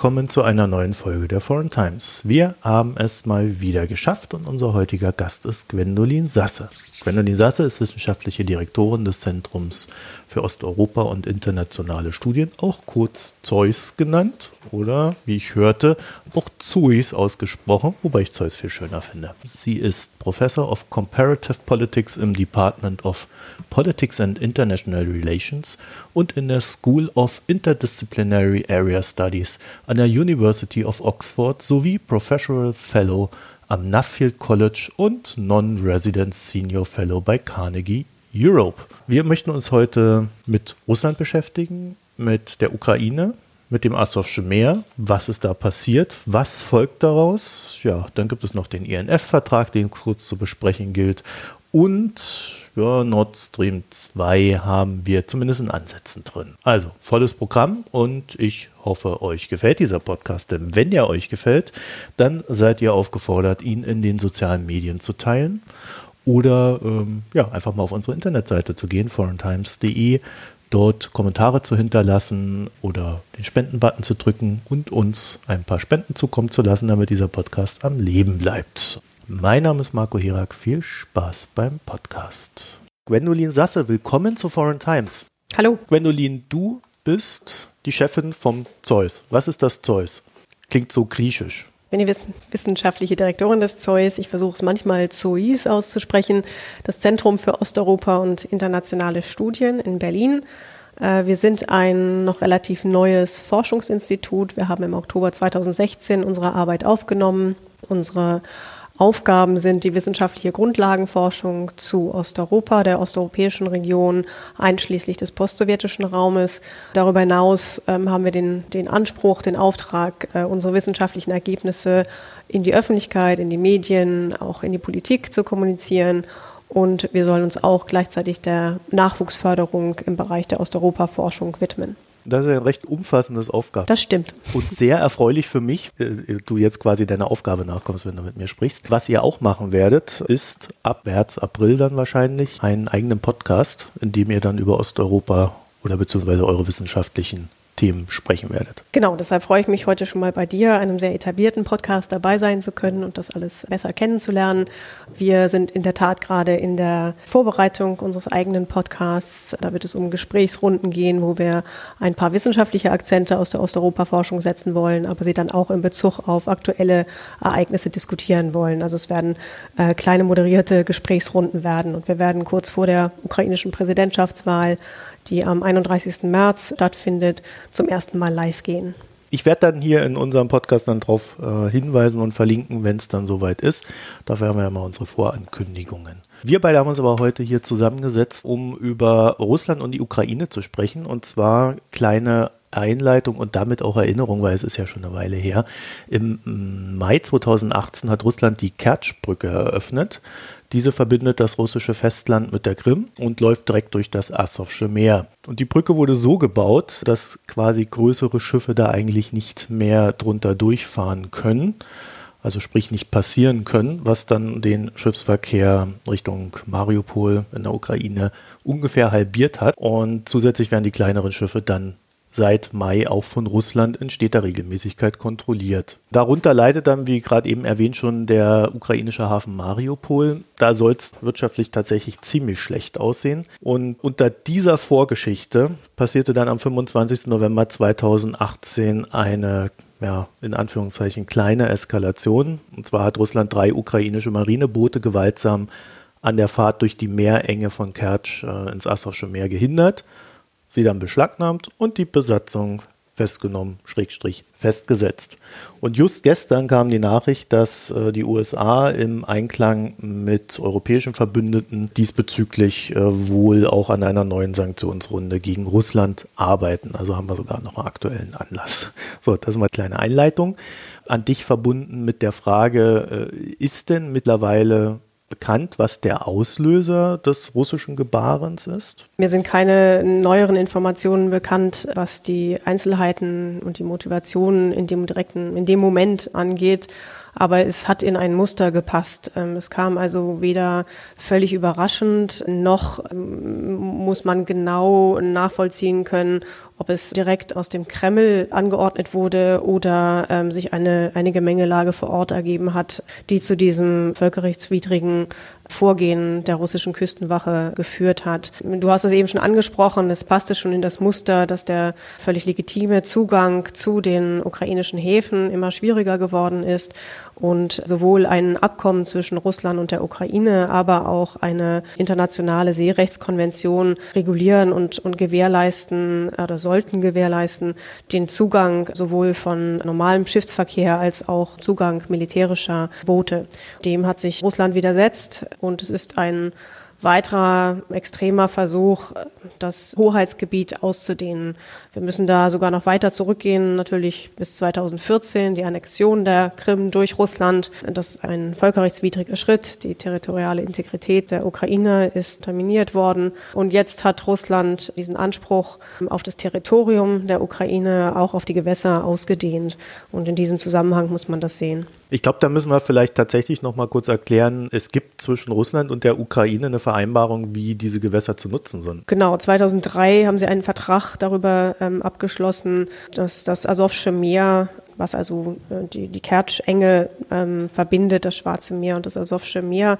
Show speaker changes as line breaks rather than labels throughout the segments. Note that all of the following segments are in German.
Willkommen zu einer neuen Folge der Foreign Times. Wir haben es mal wieder geschafft und unser heutiger Gast ist Gwendolin Sasse. Gwendolin Sasse ist wissenschaftliche Direktorin des Zentrums für Osteuropa und internationale Studien, auch kurz Zeus genannt oder, wie ich hörte, auch Zeus ausgesprochen, wobei ich Zeus viel schöner finde. Sie ist Professor of Comparative Politics im Department of Politics and International Relations und in der School of Interdisciplinary Area Studies an der University of Oxford sowie Professional Fellow am Nuffield College und Non-Resident Senior Fellow bei Carnegie Europe. Wir möchten uns heute mit Russland beschäftigen, mit der Ukraine, mit dem Asowsche Meer. Was ist da passiert? Was folgt daraus? Ja, dann gibt es noch den INF-Vertrag, den kurz zu besprechen gilt. Und ja, Nord Stream 2 haben wir zumindest in Ansätzen drin. Also volles Programm und ich hoffe, euch gefällt dieser Podcast. Denn wenn er euch gefällt, dann seid ihr aufgefordert, ihn in den sozialen Medien zu teilen oder ähm, ja, einfach mal auf unsere Internetseite zu gehen, foreigntimes.de, dort Kommentare zu hinterlassen oder den Spendenbutton zu drücken und uns ein paar Spenden zukommen zu lassen, damit dieser Podcast am Leben bleibt. Mein Name ist Marco Hirak. Viel Spaß beim Podcast. Gwendolin Sasse, willkommen zu Foreign Times.
Hallo.
Gwendolin, du bist die Chefin vom Zeus. Was ist das Zeus? Klingt so griechisch.
Bin die wissenschaftliche Direktorin des Zeus. Ich versuche es manchmal Zeus auszusprechen. Das Zentrum für Osteuropa und internationale Studien in Berlin. Äh, wir sind ein noch relativ neues Forschungsinstitut. Wir haben im Oktober 2016 unsere Arbeit aufgenommen. Unsere Aufgaben sind die wissenschaftliche Grundlagenforschung zu Osteuropa, der osteuropäischen Region, einschließlich des postsowjetischen Raumes. Darüber hinaus ähm, haben wir den, den Anspruch, den Auftrag, äh, unsere wissenschaftlichen Ergebnisse in die Öffentlichkeit, in die Medien, auch in die Politik zu kommunizieren. Und wir sollen uns auch gleichzeitig der Nachwuchsförderung im Bereich der Osteuropa-Forschung widmen.
Das ist ein recht umfassendes Aufgabe.
Das stimmt.
Und sehr erfreulich für mich, äh, du jetzt quasi deiner Aufgabe nachkommst, wenn du mit mir sprichst. Was ihr auch machen werdet, ist ab März, April dann wahrscheinlich einen eigenen Podcast, in dem ihr dann über Osteuropa oder beziehungsweise eure wissenschaftlichen Themen sprechen werdet.
Genau, deshalb freue ich mich heute schon mal bei dir, einem sehr etablierten Podcast dabei sein zu können und das alles besser kennenzulernen. Wir sind in der Tat gerade in der Vorbereitung unseres eigenen Podcasts. Da wird es um Gesprächsrunden gehen, wo wir ein paar wissenschaftliche Akzente aus der Osteuropa-Forschung setzen wollen, aber sie dann auch in Bezug auf aktuelle Ereignisse diskutieren wollen. Also es werden äh, kleine moderierte Gesprächsrunden werden und wir werden kurz vor der ukrainischen Präsidentschaftswahl die am 31. März stattfindet, zum ersten Mal live gehen.
Ich werde dann hier in unserem Podcast dann darauf äh, hinweisen und verlinken, wenn es dann soweit ist. Dafür haben wir ja mal unsere Vorankündigungen. Wir beide haben uns aber heute hier zusammengesetzt, um über Russland und die Ukraine zu sprechen. Und zwar kleine Einleitung und damit auch Erinnerung, weil es ist ja schon eine Weile her. Im Mai 2018 hat Russland die Kertschbrücke eröffnet. Diese verbindet das russische Festland mit der Krim und läuft direkt durch das Asowsche Meer. Und die Brücke wurde so gebaut, dass quasi größere Schiffe da eigentlich nicht mehr drunter durchfahren können. Also sprich nicht passieren können, was dann den Schiffsverkehr Richtung Mariupol in der Ukraine ungefähr halbiert hat. Und zusätzlich werden die kleineren Schiffe dann seit Mai auch von Russland in steter Regelmäßigkeit kontrolliert. Darunter leidet dann, wie gerade eben erwähnt, schon der ukrainische Hafen Mariupol. Da soll es wirtschaftlich tatsächlich ziemlich schlecht aussehen. Und unter dieser Vorgeschichte passierte dann am 25. November 2018 eine ja, in Anführungszeichen kleine Eskalation. Und zwar hat Russland drei ukrainische Marineboote gewaltsam an der Fahrt durch die Meerenge von Kertsch äh, ins Asowsche Meer gehindert sie dann beschlagnahmt und die Besatzung festgenommen, Schrägstrich festgesetzt. Und just gestern kam die Nachricht, dass äh, die USA im Einklang mit europäischen Verbündeten diesbezüglich äh, wohl auch an einer neuen Sanktionsrunde gegen Russland arbeiten. Also haben wir sogar noch einen aktuellen Anlass. So, das ist mal eine kleine Einleitung. An dich verbunden mit der Frage, äh, ist denn mittlerweile bekannt, was der Auslöser des russischen Gebarens ist?
Mir sind keine neueren Informationen bekannt, was die Einzelheiten und die Motivationen in dem direkten, in dem Moment angeht. Aber es hat in ein Muster gepasst. Ähm, es kam also weder völlig überraschend, noch ähm, muss man genau nachvollziehen können, ob es direkt aus dem Kreml angeordnet wurde oder ähm, sich eine, eine Gemengelage vor Ort ergeben hat, die zu diesem völkerrechtswidrigen Vorgehen der russischen Küstenwache geführt hat. Du hast es eben schon angesprochen, es passte schon in das Muster, dass der völlig legitime Zugang zu den ukrainischen Häfen immer schwieriger geworden ist und sowohl ein Abkommen zwischen Russland und der Ukraine, aber auch eine internationale Seerechtskonvention regulieren und, und gewährleisten oder sollten gewährleisten den Zugang sowohl von normalem Schiffsverkehr als auch Zugang militärischer Boote. Dem hat sich Russland widersetzt und es ist ein weiterer extremer Versuch, das Hoheitsgebiet auszudehnen. Wir müssen da sogar noch weiter zurückgehen, natürlich bis 2014, die Annexion der Krim durch Russland. Das ist ein völkerrechtswidriger Schritt. Die territoriale Integrität der Ukraine ist terminiert worden. Und jetzt hat Russland diesen Anspruch auf das Territorium der Ukraine, auch auf die Gewässer ausgedehnt. Und in diesem Zusammenhang muss man das sehen.
Ich glaube, da müssen wir vielleicht tatsächlich noch mal kurz erklären, es gibt zwischen Russland und der Ukraine eine Vereinbarung, wie diese Gewässer zu nutzen sind.
Genau, 2003 haben sie einen Vertrag darüber ähm, abgeschlossen, dass das Asowsche Meer was also äh, die, die Kertschenge ähm, verbindet, das Schwarze Meer und das Asowsche Meer,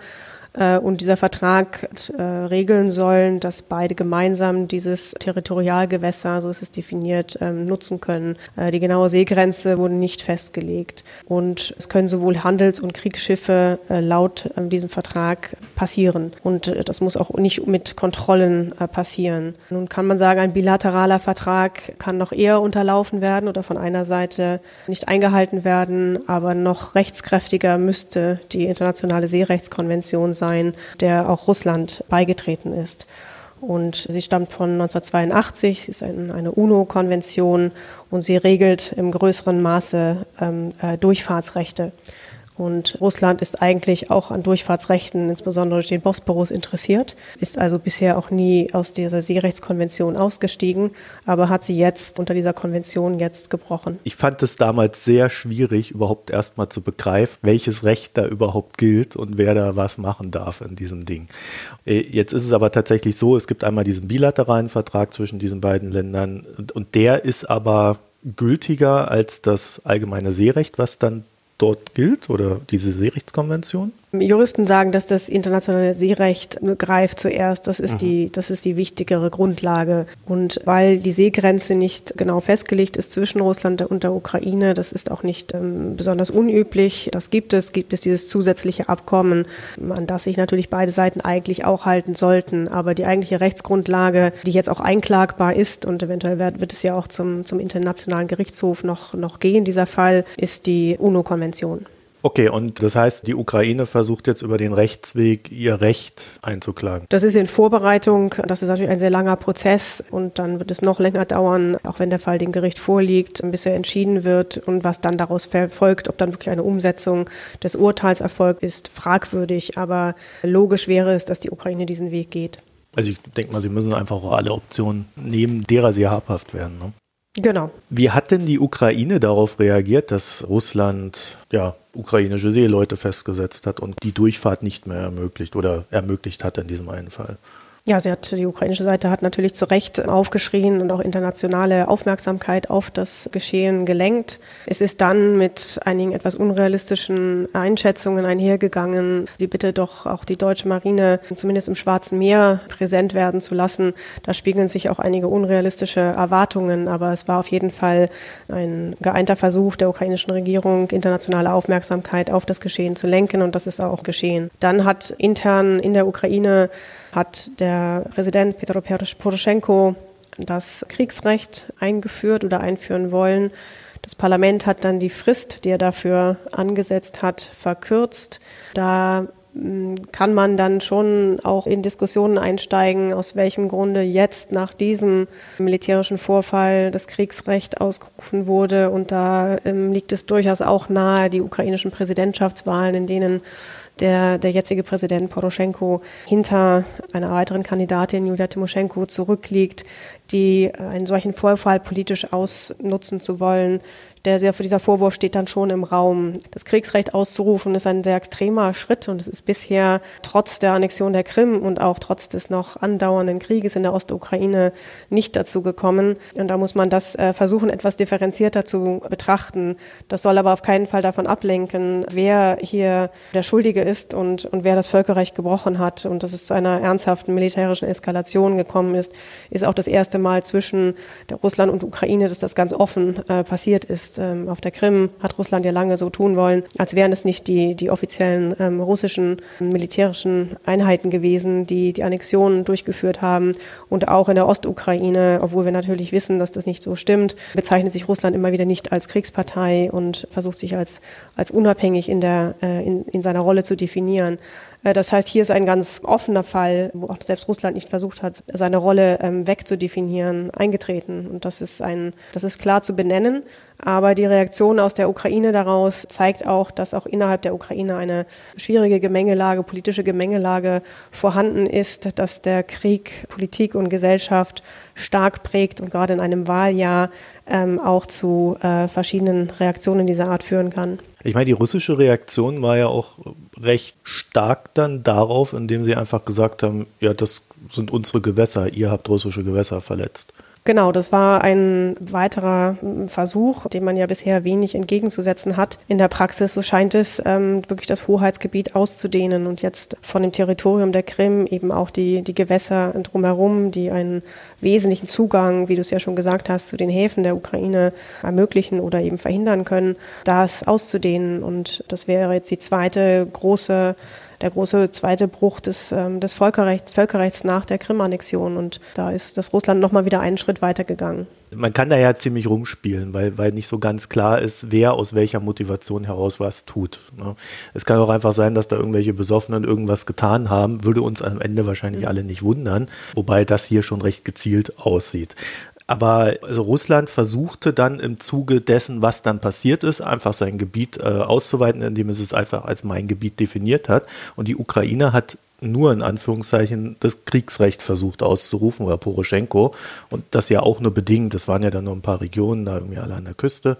und dieser Vertrag äh, regeln sollen, dass beide gemeinsam dieses Territorialgewässer, so ist es definiert, ähm, nutzen können. Äh, die genaue Seegrenze wurde nicht festgelegt. Und es können sowohl Handels- und Kriegsschiffe laut diesem Vertrag passieren. Und das muss auch nicht mit Kontrollen passieren. Nun kann man sagen, ein bilateraler Vertrag kann noch eher unterlaufen werden oder von einer Seite nicht eingehalten werden, aber noch rechtskräftiger müsste die internationale Seerechtskonvention sein, der auch Russland beigetreten ist. Und sie stammt von 1982, sie ist ein, eine UNO-Konvention und sie regelt im größeren Maße ähm, äh, Durchfahrtsrechte. Und Russland ist eigentlich auch an Durchfahrtsrechten, insbesondere durch den Bosporus, interessiert, ist also bisher auch nie aus dieser Seerechtskonvention ausgestiegen, aber hat sie jetzt unter dieser Konvention jetzt gebrochen.
Ich fand es damals sehr schwierig, überhaupt erstmal zu begreifen, welches Recht da überhaupt gilt und wer da was machen darf in diesem Ding. Äh, jetzt ist es aber tatsächlich so, es gibt einmal diesen bilateralen Vertrag zwischen diesen beiden Ländern und der ist aber gültiger als das allgemeine Seerecht, was dann dort gilt oder diese Seerechtskonvention?
Juristen sagen, dass das internationale Seerecht greift zuerst. Das ist, mhm. die, das ist die wichtigere Grundlage. Und weil die Seegrenze nicht genau festgelegt ist zwischen Russland und der Ukraine, das ist auch nicht ähm, besonders unüblich. Das gibt es, gibt es dieses zusätzliche Abkommen, an das sich natürlich beide Seiten eigentlich auch halten sollten. Aber die eigentliche Rechtsgrundlage, die jetzt auch einklagbar ist und eventuell wird, wird es ja auch zum, zum Internationalen Gerichtshof noch, noch gehen, dieser Fall, ist die UNO-Konvention.
Okay, und das heißt, die Ukraine versucht jetzt über den Rechtsweg ihr Recht einzuklagen.
Das ist in Vorbereitung. Das ist natürlich ein sehr langer Prozess und dann wird es noch länger dauern, auch wenn der Fall dem Gericht vorliegt, bis er entschieden wird und was dann daraus folgt, ob dann wirklich eine Umsetzung des Urteils erfolgt, ist fragwürdig. Aber logisch wäre es, dass die Ukraine diesen Weg geht.
Also ich denke mal, sie müssen einfach auch alle Optionen nehmen, derer sie habhaft werden. Ne?
Genau.
Wie hat denn die Ukraine darauf reagiert, dass Russland ja ukrainische Seeleute festgesetzt hat und die Durchfahrt nicht mehr ermöglicht oder ermöglicht hat in diesem einen Fall?
Ja, sie hat, die ukrainische Seite hat natürlich zu Recht aufgeschrien und auch internationale Aufmerksamkeit auf das Geschehen gelenkt. Es ist dann mit einigen etwas unrealistischen Einschätzungen einhergegangen, die bitte doch auch die deutsche Marine zumindest im Schwarzen Meer präsent werden zu lassen. Da spiegeln sich auch einige unrealistische Erwartungen, aber es war auf jeden Fall ein geeinter Versuch der ukrainischen Regierung, internationale Aufmerksamkeit auf das Geschehen zu lenken und das ist auch geschehen. Dann hat intern in der Ukraine hat der Präsident Petro Poroschenko das Kriegsrecht eingeführt oder einführen wollen. Das Parlament hat dann die Frist, die er dafür angesetzt hat, verkürzt. Da kann man dann schon auch in Diskussionen einsteigen, aus welchem Grunde jetzt nach diesem militärischen Vorfall das Kriegsrecht ausgerufen wurde. Und da ähm, liegt es durchaus auch nahe, die ukrainischen Präsidentschaftswahlen, in denen der, der jetzige Präsident Poroschenko hinter einer weiteren Kandidatin Julia Timoschenko zurückliegt, die einen solchen Vorfall politisch ausnutzen zu wollen, der dieser Vorwurf steht dann schon im Raum. Das Kriegsrecht auszurufen ist ein sehr extremer Schritt und es ist bisher trotz der Annexion der Krim und auch trotz des noch andauernden Krieges in der Ostukraine nicht dazu gekommen. Und da muss man das äh, versuchen, etwas differenzierter zu betrachten. Das soll aber auf keinen Fall davon ablenken, wer hier der Schuldige ist und, und wer das Völkerrecht gebrochen hat. Und dass es zu einer ernsthaften militärischen Eskalation gekommen ist, ist auch das erste Mal zwischen Russland und Ukraine, dass das ganz offen äh, passiert ist ist ähm, auf der Krim, hat Russland ja lange so tun wollen, als wären es nicht die, die offiziellen ähm, russischen militärischen Einheiten gewesen, die die Annexion durchgeführt haben. Und auch in der Ostukraine, obwohl wir natürlich wissen, dass das nicht so stimmt, bezeichnet sich Russland immer wieder nicht als Kriegspartei und versucht sich als, als unabhängig in, der, äh, in, in seiner Rolle zu definieren. Äh, das heißt, hier ist ein ganz offener Fall, wo auch selbst Russland nicht versucht hat, seine Rolle ähm, wegzudefinieren, eingetreten. Und das ist ein, das ist klar zu benennen. Aber die Reaktion aus der Ukraine daraus zeigt auch, dass auch innerhalb der Ukraine eine schwierige Gemengelage, politische Gemengelage vorhanden ist, dass der Krieg Politik und Gesellschaft stark prägt und gerade in einem Wahljahr ähm, auch zu äh, verschiedenen Reaktionen dieser Art führen kann.
Ich meine, die russische Reaktion war ja auch recht stark dann darauf, indem sie einfach gesagt haben, ja, das sind unsere Gewässer, ihr habt russische Gewässer verletzt.
Genau, das war ein weiterer Versuch, dem man ja bisher wenig entgegenzusetzen hat. In der Praxis, so scheint es, ähm, wirklich das Hoheitsgebiet auszudehnen und jetzt von dem Territorium der Krim eben auch die, die Gewässer drumherum, die einen wesentlichen Zugang, wie du es ja schon gesagt hast, zu den Häfen der Ukraine ermöglichen oder eben verhindern können, das auszudehnen. Und das wäre jetzt die zweite große der große zweite Bruch des, ähm, des Völkerrechts, Völkerrechts nach der Krim-Annexion. Und da ist das Russland nochmal wieder einen Schritt weiter gegangen.
Man kann da ja ziemlich rumspielen, weil, weil nicht so ganz klar ist, wer aus welcher Motivation heraus was tut. Ne? Es kann auch einfach sein, dass da irgendwelche Besoffenen irgendwas getan haben, würde uns am Ende wahrscheinlich mhm. alle nicht wundern, wobei das hier schon recht gezielt aussieht. Aber also Russland versuchte dann im Zuge dessen, was dann passiert ist, einfach sein Gebiet äh, auszuweiten, indem es es einfach als mein Gebiet definiert hat. Und die Ukraine hat nur in Anführungszeichen das Kriegsrecht versucht auszurufen oder Poroschenko und das ja auch nur bedingt. Das waren ja dann nur ein paar Regionen da irgendwie alle an der Küste.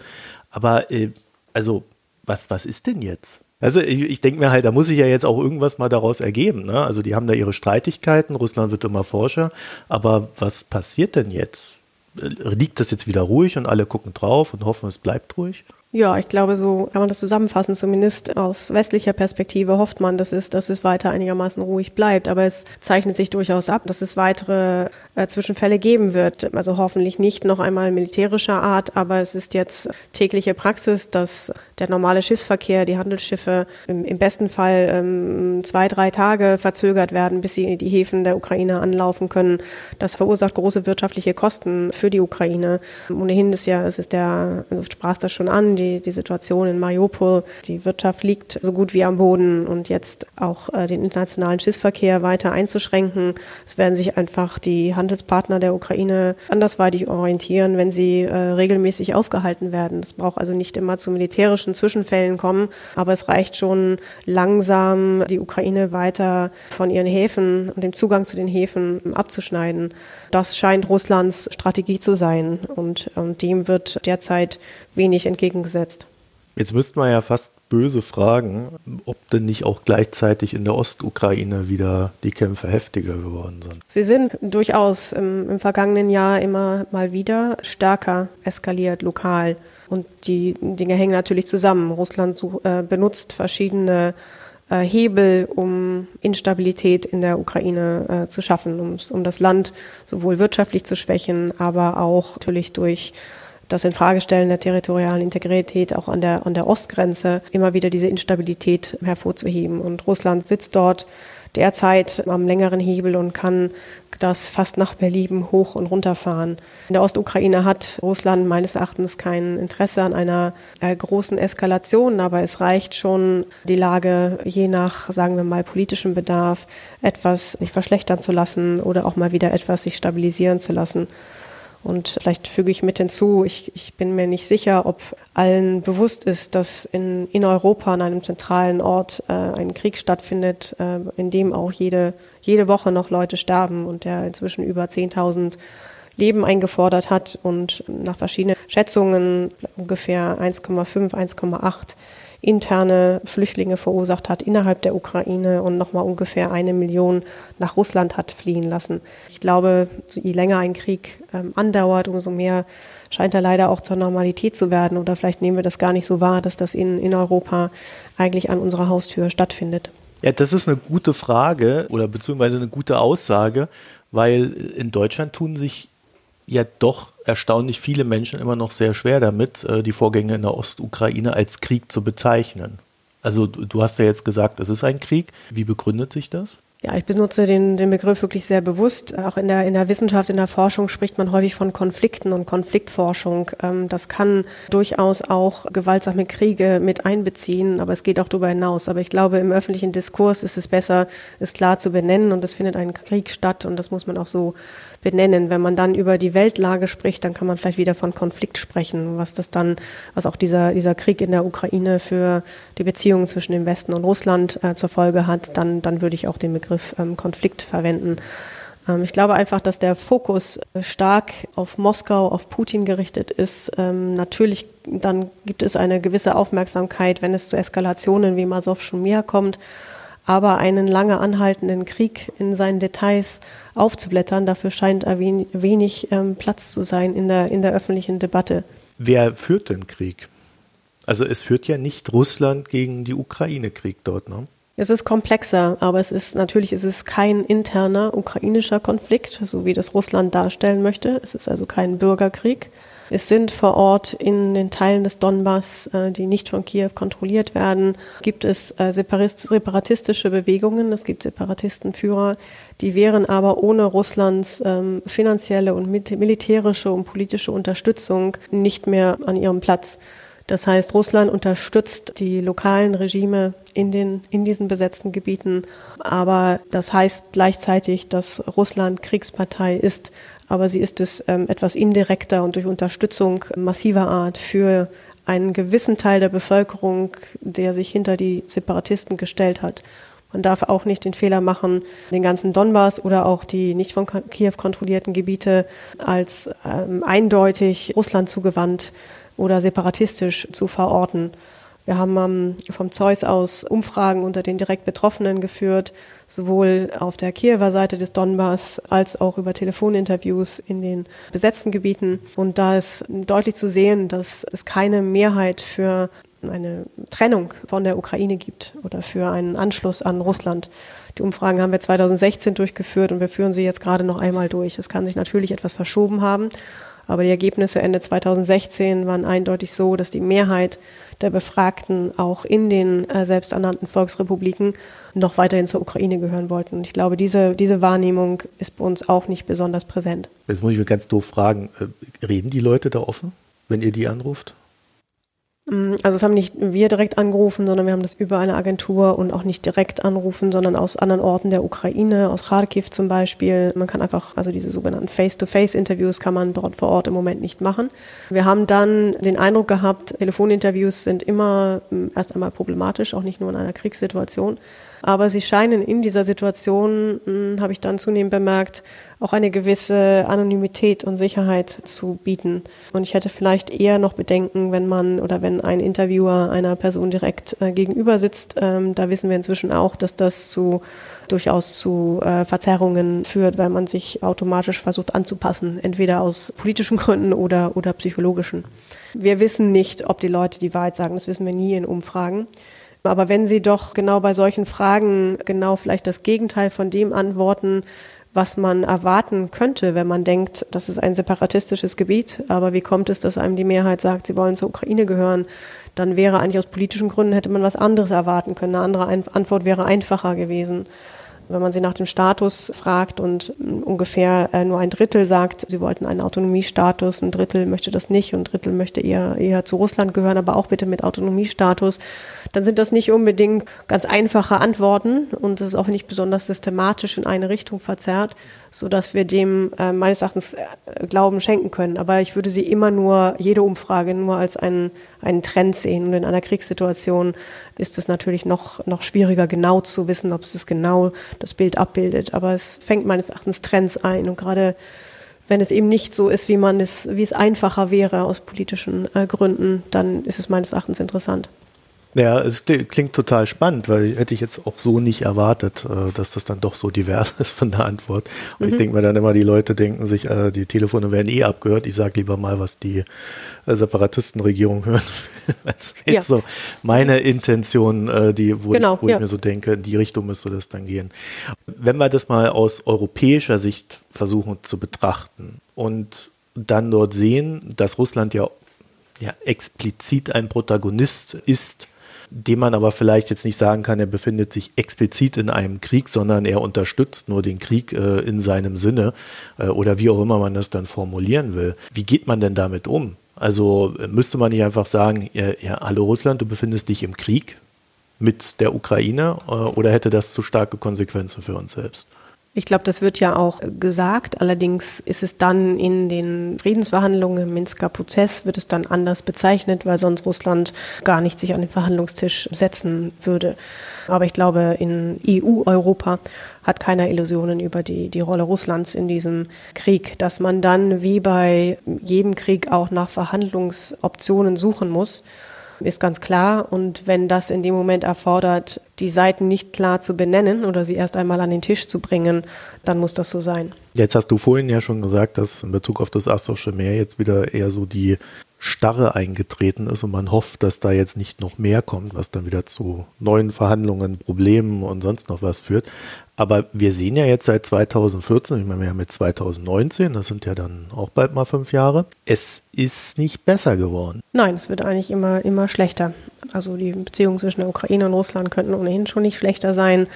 Aber äh, also was was ist denn jetzt? Also ich, ich denke mir halt, da muss sich ja jetzt auch irgendwas mal daraus ergeben. Ne? Also die haben da ihre Streitigkeiten, Russland wird immer forscher, aber was passiert denn jetzt? Liegt das jetzt wieder ruhig und alle gucken drauf und hoffen, es bleibt ruhig?
Ja, ich glaube, so kann man das zusammenfassen. Zumindest aus westlicher Perspektive hofft man, dass es, dass es weiter einigermaßen ruhig bleibt. Aber es zeichnet sich durchaus ab, dass es weitere äh, Zwischenfälle geben wird. Also hoffentlich nicht noch einmal militärischer Art, aber es ist jetzt tägliche Praxis, dass der normale Schiffsverkehr, die Handelsschiffe im, im besten Fall ähm, zwei, drei Tage verzögert werden, bis sie die Häfen der Ukraine anlaufen können. Das verursacht große wirtschaftliche Kosten für die Ukraine. Ohnehin ist ja, es ist der, du sprachst das schon an, die, die Situation in Mariupol. Die Wirtschaft liegt so gut wie am Boden und jetzt auch äh, den internationalen Schiffsverkehr weiter einzuschränken. Es werden sich einfach die Handelspartner der Ukraine andersweitig orientieren, wenn sie äh, regelmäßig aufgehalten werden. Es braucht also nicht immer zu militärischen Zwischenfällen kommen, aber es reicht schon langsam, die Ukraine weiter von ihren Häfen und dem Zugang zu den Häfen abzuschneiden. Das scheint Russlands Strategie zu sein und, und dem wird derzeit wenig entgegengesetzt.
Jetzt müsste man ja fast böse fragen, ob denn nicht auch gleichzeitig in der Ostukraine wieder die Kämpfe heftiger geworden sind.
Sie sind durchaus im, im vergangenen Jahr immer mal wieder stärker eskaliert lokal. Und die Dinge hängen natürlich zusammen. Russland such, äh, benutzt verschiedene äh, Hebel, um Instabilität in der Ukraine äh, zu schaffen, um, um das Land sowohl wirtschaftlich zu schwächen, aber auch natürlich durch das Infragestellen der territorialen Integrität auch an der, an der Ostgrenze immer wieder diese Instabilität hervorzuheben. Und Russland sitzt dort derzeit am längeren Hebel und kann das fast nach Belieben hoch und runter fahren. In der Ostukraine hat Russland meines Erachtens kein Interesse an einer äh, großen Eskalation, aber es reicht schon, die Lage je nach, sagen wir mal, politischem Bedarf etwas sich verschlechtern zu lassen oder auch mal wieder etwas sich stabilisieren zu lassen. Und vielleicht füge ich mit hinzu, ich, ich bin mir nicht sicher, ob allen bewusst ist, dass in, in Europa an einem zentralen Ort äh, ein Krieg stattfindet, äh, in dem auch jede, jede Woche noch Leute sterben und der inzwischen über 10.000 Leben eingefordert hat. Und nach verschiedenen Schätzungen ungefähr 1,5, 1,8 interne Flüchtlinge verursacht hat innerhalb der Ukraine und nochmal ungefähr eine Million nach Russland hat fliehen lassen. Ich glaube, je länger ein Krieg ähm, andauert, umso mehr scheint er leider auch zur Normalität zu werden. Oder vielleicht nehmen wir das gar nicht so wahr, dass das in, in Europa eigentlich an unserer Haustür stattfindet.
Ja, das ist eine gute Frage oder beziehungsweise eine gute Aussage, weil in Deutschland tun sich ja doch erstaunlich viele Menschen immer noch sehr schwer damit, äh, die Vorgänge in der Ostukraine als Krieg zu bezeichnen. Also du hast ja jetzt gesagt, es ist ein Krieg. Wie begründet sich das?
Ja, ich benutze den, den Begriff wirklich sehr bewusst. Auch in der, in der Wissenschaft, in der Forschung spricht man häufig von Konflikten und Konfliktforschung. Ähm, das kann durchaus auch gewaltsame Kriege mit einbeziehen, aber es geht auch darüber hinaus. Aber ich glaube, im öffentlichen Diskurs ist es besser, es klar zu benennen und es findet ein Krieg statt und das muss man auch so benennen. Wenn man dann über die Weltlage spricht, dann kann man vielleicht wieder von Konflikt sprechen, was das dann, was auch dieser, dieser Krieg in der Ukraine für die Beziehungen zwischen dem Westen und Russland äh, zur Folge hat, dann, dann würde ich auch den Begriff ähm, Konflikt verwenden. Ähm, ich glaube einfach, dass der Fokus stark auf Moskau, auf Putin gerichtet ist. Ähm, natürlich, dann gibt es eine gewisse Aufmerksamkeit, wenn es zu Eskalationen wie Masov schon mehr kommt aber einen lange anhaltenden Krieg in seinen Details aufzublättern, dafür scheint wenig ähm, Platz zu sein in der, in der öffentlichen Debatte.
Wer führt den Krieg? Also es führt ja nicht Russland gegen die Ukraine Krieg dort, ne?
Es ist komplexer, aber es ist natürlich ist es kein interner ukrainischer Konflikt, so wie das Russland darstellen möchte. Es ist also kein Bürgerkrieg. Es sind vor Ort in den Teilen des Donbass, äh, die nicht von Kiew kontrolliert werden, gibt es äh, separatistische Bewegungen, es gibt Separatistenführer, die wären aber ohne Russlands ähm, finanzielle und militärische und politische Unterstützung nicht mehr an ihrem Platz. Das heißt, Russland unterstützt die lokalen Regime in, den, in diesen besetzten Gebieten. Aber das heißt gleichzeitig, dass Russland Kriegspartei ist aber sie ist es ähm, etwas indirekter und durch Unterstützung massiver Art für einen gewissen Teil der Bevölkerung, der sich hinter die Separatisten gestellt hat. Man darf auch nicht den Fehler machen, den ganzen Donbass oder auch die nicht von Kiew kontrollierten Gebiete als ähm, eindeutig Russland zugewandt oder separatistisch zu verorten. Wir haben ähm, vom Zeus aus Umfragen unter den direkt Betroffenen geführt, sowohl auf der Kiewer Seite des Donbass als auch über Telefoninterviews in den besetzten Gebieten. Und da ist deutlich zu sehen, dass es keine Mehrheit für eine Trennung von der Ukraine gibt oder für einen Anschluss an Russland. Die Umfragen haben wir 2016 durchgeführt und wir führen sie jetzt gerade noch einmal durch. Es kann sich natürlich etwas verschoben haben, aber die Ergebnisse Ende 2016 waren eindeutig so, dass die Mehrheit der Befragten auch in den äh, selbsternannten Volksrepubliken noch weiterhin zur Ukraine gehören wollten. Und ich glaube, diese, diese Wahrnehmung ist bei uns auch nicht besonders präsent.
Jetzt muss ich mir ganz doof fragen, äh, reden die Leute da offen, wenn ihr die anruft?
Mm, also es haben nicht wir direkt angerufen, sondern wir haben das über eine Agentur und auch nicht direkt anrufen, sondern aus anderen Orten der Ukraine, aus Kharkiv zum Beispiel. Man kann einfach, also diese sogenannten Face-to-Face-Interviews kann man dort vor Ort im Moment nicht machen. Wir haben dann den Eindruck gehabt, Telefoninterviews sind immer mm, erst einmal problematisch, auch nicht nur in einer Kriegssituation. Aber sie scheinen in dieser Situation, hm, habe ich dann zunehmend bemerkt, auch eine gewisse Anonymität und Sicherheit zu bieten. Und ich hätte vielleicht eher noch Bedenken, wenn man oder wenn ein Interviewer einer Person direkt äh, gegenüber sitzt. Ähm, da wissen wir inzwischen auch, dass das zu durchaus zu äh, Verzerrungen führt, weil man sich automatisch versucht anzupassen, entweder aus politischen Gründen oder, oder psychologischen. Wir wissen nicht, ob die Leute die Wahrheit sagen, das wissen wir nie in Umfragen. Aber wenn Sie doch genau bei solchen Fragen genau vielleicht das Gegenteil von dem antworten, was man erwarten könnte, wenn man denkt, das ist ein separatistisches Gebiet, aber wie kommt es, dass einem die Mehrheit sagt, sie wollen zur Ukraine gehören, dann wäre eigentlich aus politischen Gründen hätte man was anderes erwarten können. Eine andere Antwort wäre einfacher gewesen. Wenn man sie nach dem Status fragt und ungefähr äh, nur ein Drittel sagt, sie wollten einen Autonomiestatus, ein Drittel möchte das nicht und ein Drittel möchte eher, eher zu Russland gehören, aber auch bitte mit Autonomiestatus, dann sind das nicht unbedingt ganz einfache Antworten und es ist auch nicht besonders systematisch in eine Richtung verzerrt, so dass wir dem äh, meines Erachtens äh, Glauben schenken können. Aber ich würde sie immer nur, jede Umfrage nur als einen, einen Trend sehen. Und in einer Kriegssituation ist es natürlich noch, noch schwieriger, genau zu wissen, ob es genau das Bild abbildet. Aber es fängt meines Erachtens Trends ein. Und gerade wenn es eben nicht so ist, wie man es, wie es einfacher wäre aus politischen äh, Gründen, dann ist es meines Erachtens interessant.
Ja, es klingt total spannend, weil hätte ich jetzt auch so nicht erwartet, äh, dass das dann doch so divers ist von der Antwort. Und mhm. ich denke mir dann immer, die Leute denken sich, äh, die Telefone werden eh abgehört. Ich sage lieber mal, was die äh, Separatistenregierung hören. das ist ja. so meine Intention, die, wo, genau, ich, wo ja. ich mir so denke, in die Richtung müsste das dann gehen. Wenn wir das mal aus europäischer Sicht versuchen zu betrachten und dann dort sehen, dass Russland ja ja, explizit ein Protagonist ist dem man aber vielleicht jetzt nicht sagen kann, er befindet sich explizit in einem Krieg, sondern er unterstützt nur den Krieg äh, in seinem Sinne äh, oder wie auch immer man das dann formulieren will. Wie geht man denn damit um? Also äh, müsste man nicht einfach sagen, ja, ja hallo Russland, du befindest dich im Krieg mit der Ukraine äh, oder hätte das zu starke Konsequenzen für uns selbst?
Ich glaube, das wird ja auch gesagt. Allerdings ist es dann in den Friedensverhandlungen im Minsker Prozess wird es dann anders bezeichnet, weil sonst Russland gar nicht sich an den Verhandlungstisch setzen würde. Aber ich glaube, in EU-Europa hat keiner Illusionen über die, die Rolle Russlands in diesem Krieg, dass man dann wie bei jedem Krieg auch nach Verhandlungsoptionen suchen muss ist ganz klar. Und wenn das in dem Moment erfordert, die Seiten nicht klar zu benennen oder sie erst einmal an den Tisch zu bringen, dann muss das so sein.
Jetzt hast du vorhin ja schon gesagt, dass in Bezug auf das Asosche Meer jetzt wieder eher so die Starre eingetreten ist und man hofft, dass da jetzt nicht noch mehr kommt, was dann wieder zu neuen Verhandlungen, Problemen und sonst noch was führt. Aber wir sehen ja jetzt seit 2014, ich meine, wir haben jetzt 2019, das sind ja dann auch bald mal fünf Jahre, es ist nicht besser geworden.
Nein, es wird eigentlich immer, immer schlechter. Also die Beziehungen zwischen der Ukraine und Russland könnten ohnehin schon nicht schlechter sein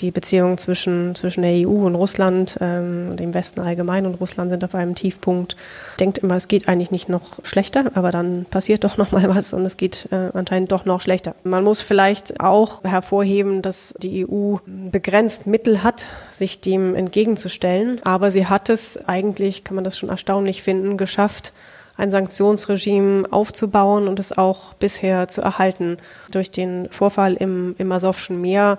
die Beziehungen zwischen, zwischen der EU und Russland, ähm, dem Westen allgemein und Russland sind auf einem Tiefpunkt. Denkt immer, es geht eigentlich nicht noch schlechter, aber dann passiert doch noch mal was und es geht äh, anscheinend doch noch schlechter. Man muss vielleicht auch hervorheben, dass die EU begrenzt Mittel hat, sich dem entgegenzustellen, aber sie hat es eigentlich, kann man das schon erstaunlich finden, geschafft, ein Sanktionsregime aufzubauen und es auch bisher zu erhalten. Durch den Vorfall im, im Asowschen Meer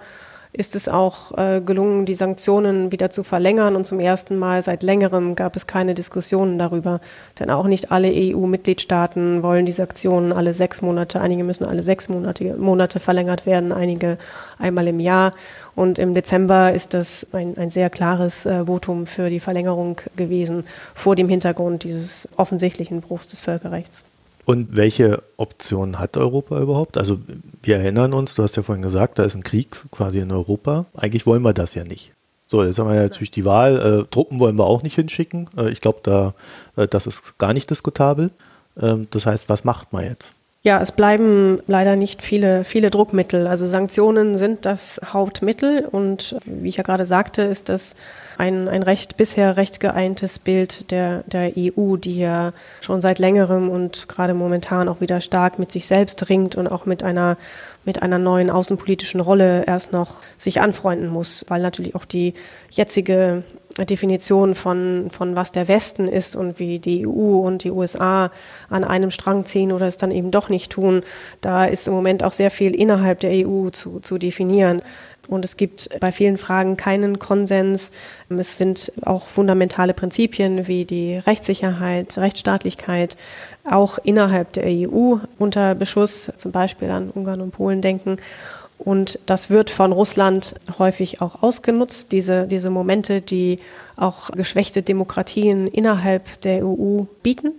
ist es auch äh, gelungen, die Sanktionen wieder zu verlängern. Und zum ersten Mal seit längerem gab es keine Diskussionen darüber. Denn auch nicht alle EU-Mitgliedstaaten wollen die Sanktionen alle sechs Monate. Einige müssen alle sechs Monate, Monate verlängert werden, einige einmal im Jahr. Und im Dezember ist das ein, ein sehr klares äh, Votum für die Verlängerung gewesen, vor dem Hintergrund dieses offensichtlichen Bruchs des Völkerrechts.
Und welche Optionen hat Europa überhaupt? Also wir erinnern uns, du hast ja vorhin gesagt, da ist ein Krieg quasi in Europa. Eigentlich wollen wir das ja nicht. So, jetzt haben wir natürlich die Wahl. Äh, Truppen wollen wir auch nicht hinschicken. Äh, ich glaube, da, äh, das ist gar nicht diskutabel. Ähm, das heißt, was macht man jetzt?
Ja, es bleiben leider nicht viele, viele Druckmittel. Also Sanktionen sind das Hauptmittel und wie ich ja gerade sagte, ist das ein, ein recht, bisher recht geeintes Bild der, der EU, die ja schon seit längerem und gerade momentan auch wieder stark mit sich selbst ringt und auch mit einer, mit einer neuen außenpolitischen Rolle erst noch sich anfreunden muss, weil natürlich auch die jetzige Definition von, von was der Westen ist und wie die EU und die USA an einem Strang ziehen oder es dann eben doch nicht tun, da ist im Moment auch sehr viel innerhalb der EU zu, zu definieren. Und es gibt bei vielen Fragen keinen Konsens. Es sind auch fundamentale Prinzipien wie die Rechtssicherheit, Rechtsstaatlichkeit auch innerhalb der EU unter Beschuss, zum Beispiel an Ungarn und Polen denken. Und das wird von Russland häufig auch ausgenutzt, diese, diese Momente, die auch geschwächte Demokratien innerhalb der EU bieten.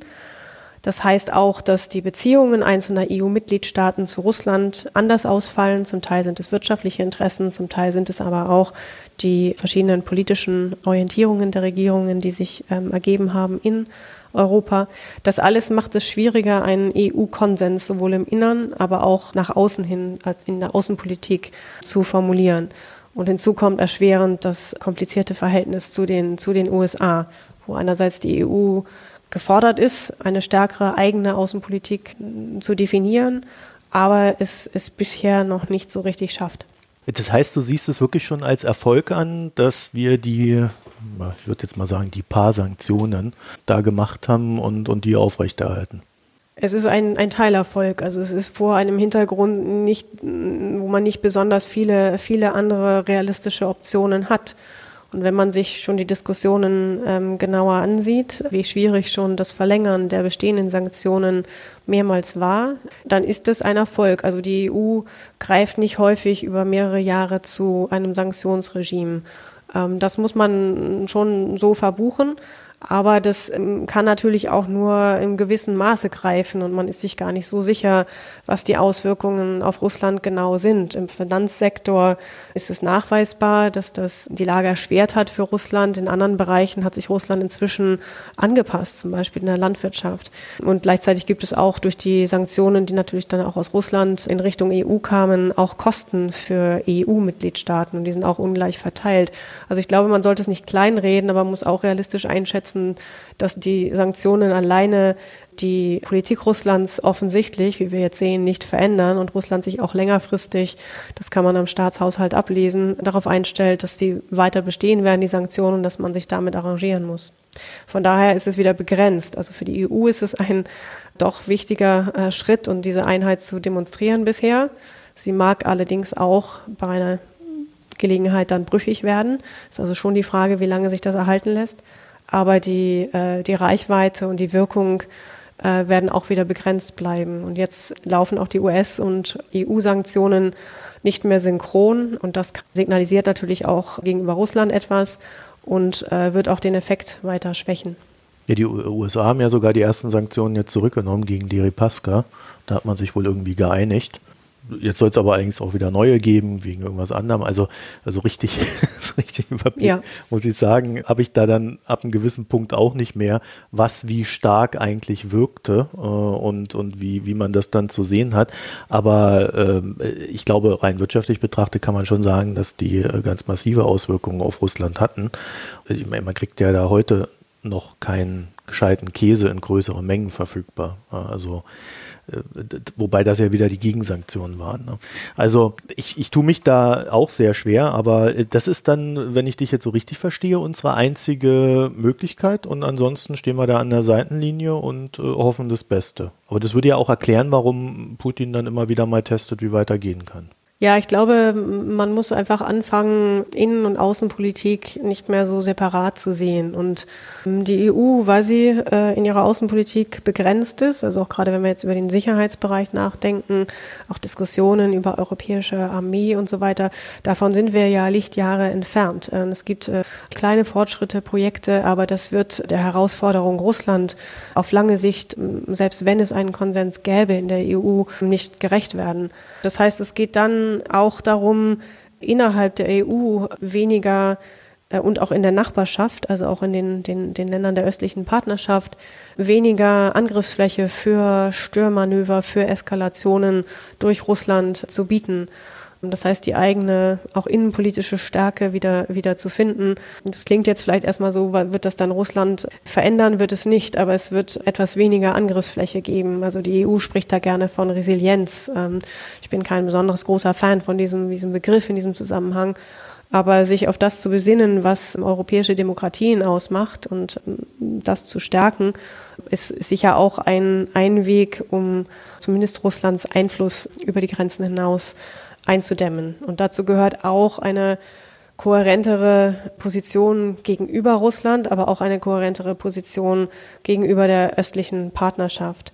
Das heißt auch, dass die Beziehungen einzelner EU-Mitgliedstaaten zu Russland anders ausfallen. Zum Teil sind es wirtschaftliche Interessen, zum Teil sind es aber auch die verschiedenen politischen Orientierungen der Regierungen, die sich ähm, ergeben haben in Europa. Das alles macht es schwieriger, einen EU-Konsens sowohl im Innern, aber auch nach außen hin als in der Außenpolitik zu formulieren. Und hinzu kommt erschwerend das komplizierte Verhältnis zu den, zu den USA, wo einerseits die EU gefordert ist, eine stärkere eigene Außenpolitik zu definieren, aber es es bisher noch nicht so richtig schafft.
Das heißt, du siehst es wirklich schon als Erfolg an, dass wir die, ich würde jetzt mal sagen, die paar Sanktionen da gemacht haben und, und die aufrechterhalten.
Es ist ein, ein Teilerfolg. Also es ist vor einem Hintergrund nicht, wo man nicht besonders viele, viele andere realistische Optionen hat. Und wenn man sich schon die Diskussionen ähm, genauer ansieht, wie schwierig schon das Verlängern der bestehenden Sanktionen mehrmals war, dann ist das ein Erfolg. Also die EU greift nicht häufig über mehrere Jahre zu einem Sanktionsregime. Ähm, das muss man schon so verbuchen. Aber das ähm, kann natürlich auch nur in gewissem Maße greifen und man ist sich gar nicht so sicher, was die Auswirkungen auf Russland genau sind. Im Finanzsektor ist es nachweisbar, dass das die Lage erschwert hat für Russland. In anderen Bereichen hat sich Russland inzwischen angepasst, zum Beispiel in der Landwirtschaft. Und gleichzeitig gibt es auch durch die Sanktionen, die natürlich dann auch aus Russland in Richtung EU kamen, auch Kosten für EU-Mitgliedstaaten und die sind auch ungleich verteilt. Also ich glaube, man sollte es nicht kleinreden, aber man muss auch realistisch einschätzen, setzen, dass die Sanktionen alleine die Politik Russlands offensichtlich, wie wir jetzt sehen, nicht verändern und Russland sich auch längerfristig, das kann man am Staatshaushalt ablesen, darauf einstellt, dass die weiter bestehen werden, die Sanktionen, dass man sich damit arrangieren muss. Von daher ist es wieder begrenzt. Also für die EU ist es ein doch wichtiger äh, Schritt und diese Einheit zu demonstrieren bisher. Sie mag allerdings auch bei einer Gelegenheit dann brüchig werden. Ist also schon die Frage, wie lange sich das erhalten lässt aber die, äh, die Reichweite und die Wirkung äh, werden auch wieder begrenzt bleiben. Und jetzt laufen auch die US- und EU-Sanktionen nicht mehr synchron und das signalisiert natürlich auch gegenüber Russland etwas und äh, wird auch den Effekt weiter schwächen.
Ja, die USA haben ja sogar die ersten Sanktionen jetzt zurückgenommen gegen die Ripaska. Da hat man sich wohl irgendwie geeinigt. Jetzt soll es aber eigentlich auch wieder neue geben, wegen irgendwas anderem. Also, also richtig, richtig Überblick, ja. muss ich sagen, habe ich da dann ab einem gewissen Punkt auch nicht mehr, was wie stark eigentlich wirkte äh, und, und wie, wie man das dann zu sehen hat. Aber äh, ich glaube, rein wirtschaftlich betrachtet kann man schon sagen, dass die äh, ganz massive Auswirkungen auf Russland hatten. Ich meine, man kriegt ja da heute noch keinen gescheiten Käse in größeren Mengen verfügbar. Also äh, wobei das ja wieder die Gegensanktionen waren. Ne? Also ich, ich tue mich da auch sehr schwer, aber äh, das ist dann, wenn ich dich jetzt so richtig verstehe, unsere einzige Möglichkeit und ansonsten stehen wir da an der Seitenlinie und äh, hoffen das Beste. Aber das würde ja auch erklären, warum Putin dann immer wieder mal testet, wie weitergehen kann.
Ja, ich glaube, man muss einfach anfangen, Innen- und Außenpolitik nicht mehr so separat zu sehen. Und ähm, die EU, weil sie äh, in ihrer Außenpolitik begrenzt ist, also auch gerade wenn wir jetzt über den Sicherheitsbereich nachdenken, auch Diskussionen über europäische Armee und so weiter, davon sind wir ja Lichtjahre entfernt. Ähm, es gibt äh, kleine Fortschritte, Projekte, aber das wird der Herausforderung Russland auf lange Sicht, selbst wenn es einen Konsens gäbe in der EU, nicht gerecht werden. Das heißt, es geht dann auch darum, innerhalb der EU weniger äh, und auch in der Nachbarschaft, also auch in den, den, den Ländern der östlichen Partnerschaft, weniger Angriffsfläche für Störmanöver, für Eskalationen durch Russland zu bieten. Das heißt, die eigene, auch innenpolitische Stärke wieder, wieder zu finden. Das klingt jetzt vielleicht erstmal so, wird das dann Russland verändern, wird es nicht, aber es wird etwas weniger Angriffsfläche geben. Also die EU spricht da gerne von Resilienz. Ähm, ich bin kein besonders großer Fan von diesem, diesem Begriff in diesem Zusammenhang. Aber sich auf das zu besinnen, was europäische Demokratien ausmacht und ähm, das zu stärken, ist sicher auch ein, ein Weg, um zumindest Russlands Einfluss über die Grenzen hinaus einzudämmen. Und dazu gehört auch eine kohärentere Position gegenüber Russland, aber auch eine kohärentere Position gegenüber der östlichen Partnerschaft.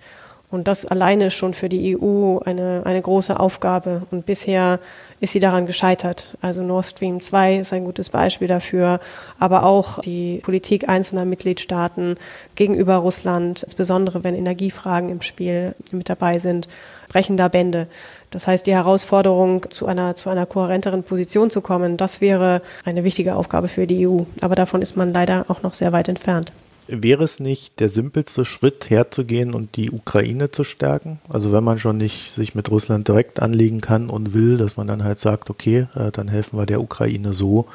Und das alleine ist schon für die EU eine, eine große Aufgabe. Und bisher ist sie daran gescheitert. Also Nord Stream 2 ist ein gutes Beispiel dafür, aber auch die Politik einzelner Mitgliedstaaten gegenüber Russland, insbesondere wenn Energiefragen im Spiel mit dabei sind, brechen da Bände. Das heißt, die Herausforderung, zu einer, zu einer kohärenteren Position zu kommen, das wäre eine wichtige Aufgabe für die EU. Aber davon ist man leider auch noch sehr weit entfernt.
wäre es nicht der simpelste Schritt, herzugehen und die Ukraine zu stärken? Also wenn man schon nicht sich mit Russland direkt anlegen kann und will, dass man dann halt sagt, okay, äh, dann helfen wir der Ukraine so,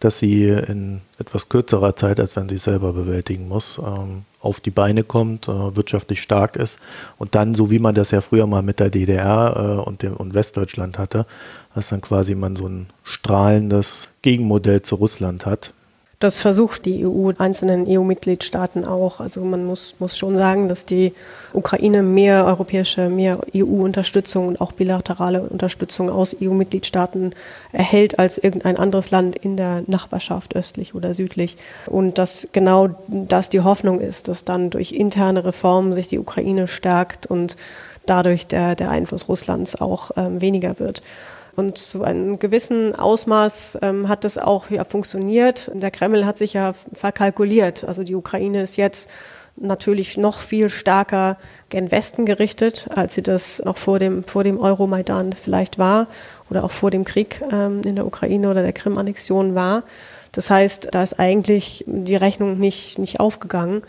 dass sie in etwas kürzerer Zeit, als wenn sie es selber bewältigen muss, ähm, auf die Beine kommt, äh, wirtschaftlich stark ist. Und dann, so wie man das ja früher mal mit der DDR äh, und, dem, und Westdeutschland hatte, dass dann quasi man so ein strahlendes Gegenmodell zu Russland hat,
das versucht die EU, einzelnen EU-Mitgliedstaaten auch. Also man muss, muss schon sagen, dass die Ukraine mehr europäische, mehr EU-Unterstützung und auch bilaterale Unterstützung aus EU-Mitgliedstaaten erhält als irgendein anderes Land in der Nachbarschaft, östlich oder südlich. Und dass genau das die Hoffnung ist, dass dann durch interne Reformen sich die Ukraine stärkt und dadurch der, der Einfluss Russlands auch ähm, weniger wird. Und zu einem gewissen Ausmaß ähm, hat das auch ja, funktioniert. Der Kreml hat sich ja verkalkuliert. Also die Ukraine ist jetzt natürlich noch viel stärker gen Westen gerichtet, als sie das noch vor dem, vor dem Euromaidan vielleicht war oder auch vor dem Krieg ähm, in der Ukraine oder der Krim-Annexion war. Das heißt, da ist eigentlich die Rechnung nicht, nicht aufgegangen.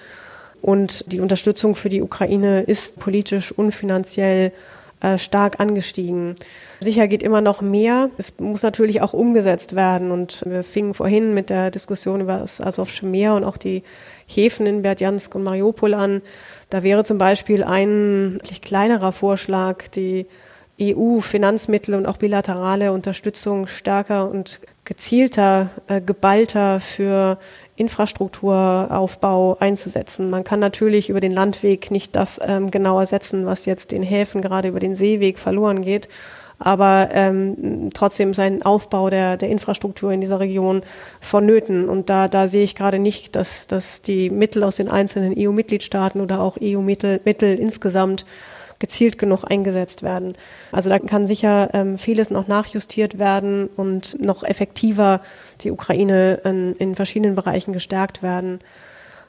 Und die Unterstützung für die Ukraine ist politisch und finanziell äh, stark angestiegen. Sicher geht immer noch mehr. Es muss natürlich auch umgesetzt werden. Und wir fingen vorhin mit der Diskussion über das Asowsche Meer und auch die Häfen in Berdjansk und Mariupol an. Da wäre zum Beispiel ein kleinerer Vorschlag, die EU-Finanzmittel und auch bilaterale Unterstützung stärker und gezielter, äh, geballter für Infrastrukturaufbau einzusetzen. Man kann natürlich über den Landweg nicht das ähm, genau ersetzen, was jetzt den Häfen gerade über den Seeweg verloren geht. Aber ähm, trotzdem sein Aufbau der, der Infrastruktur in dieser Region vonnöten. Und da, da sehe ich gerade nicht, dass, dass die Mittel aus den einzelnen EU-Mitgliedstaaten oder auch EU-Mittel Mittel insgesamt gezielt genug eingesetzt werden. Also da kann sicher ähm, vieles noch nachjustiert werden und noch effektiver die Ukraine in, in verschiedenen Bereichen gestärkt werden.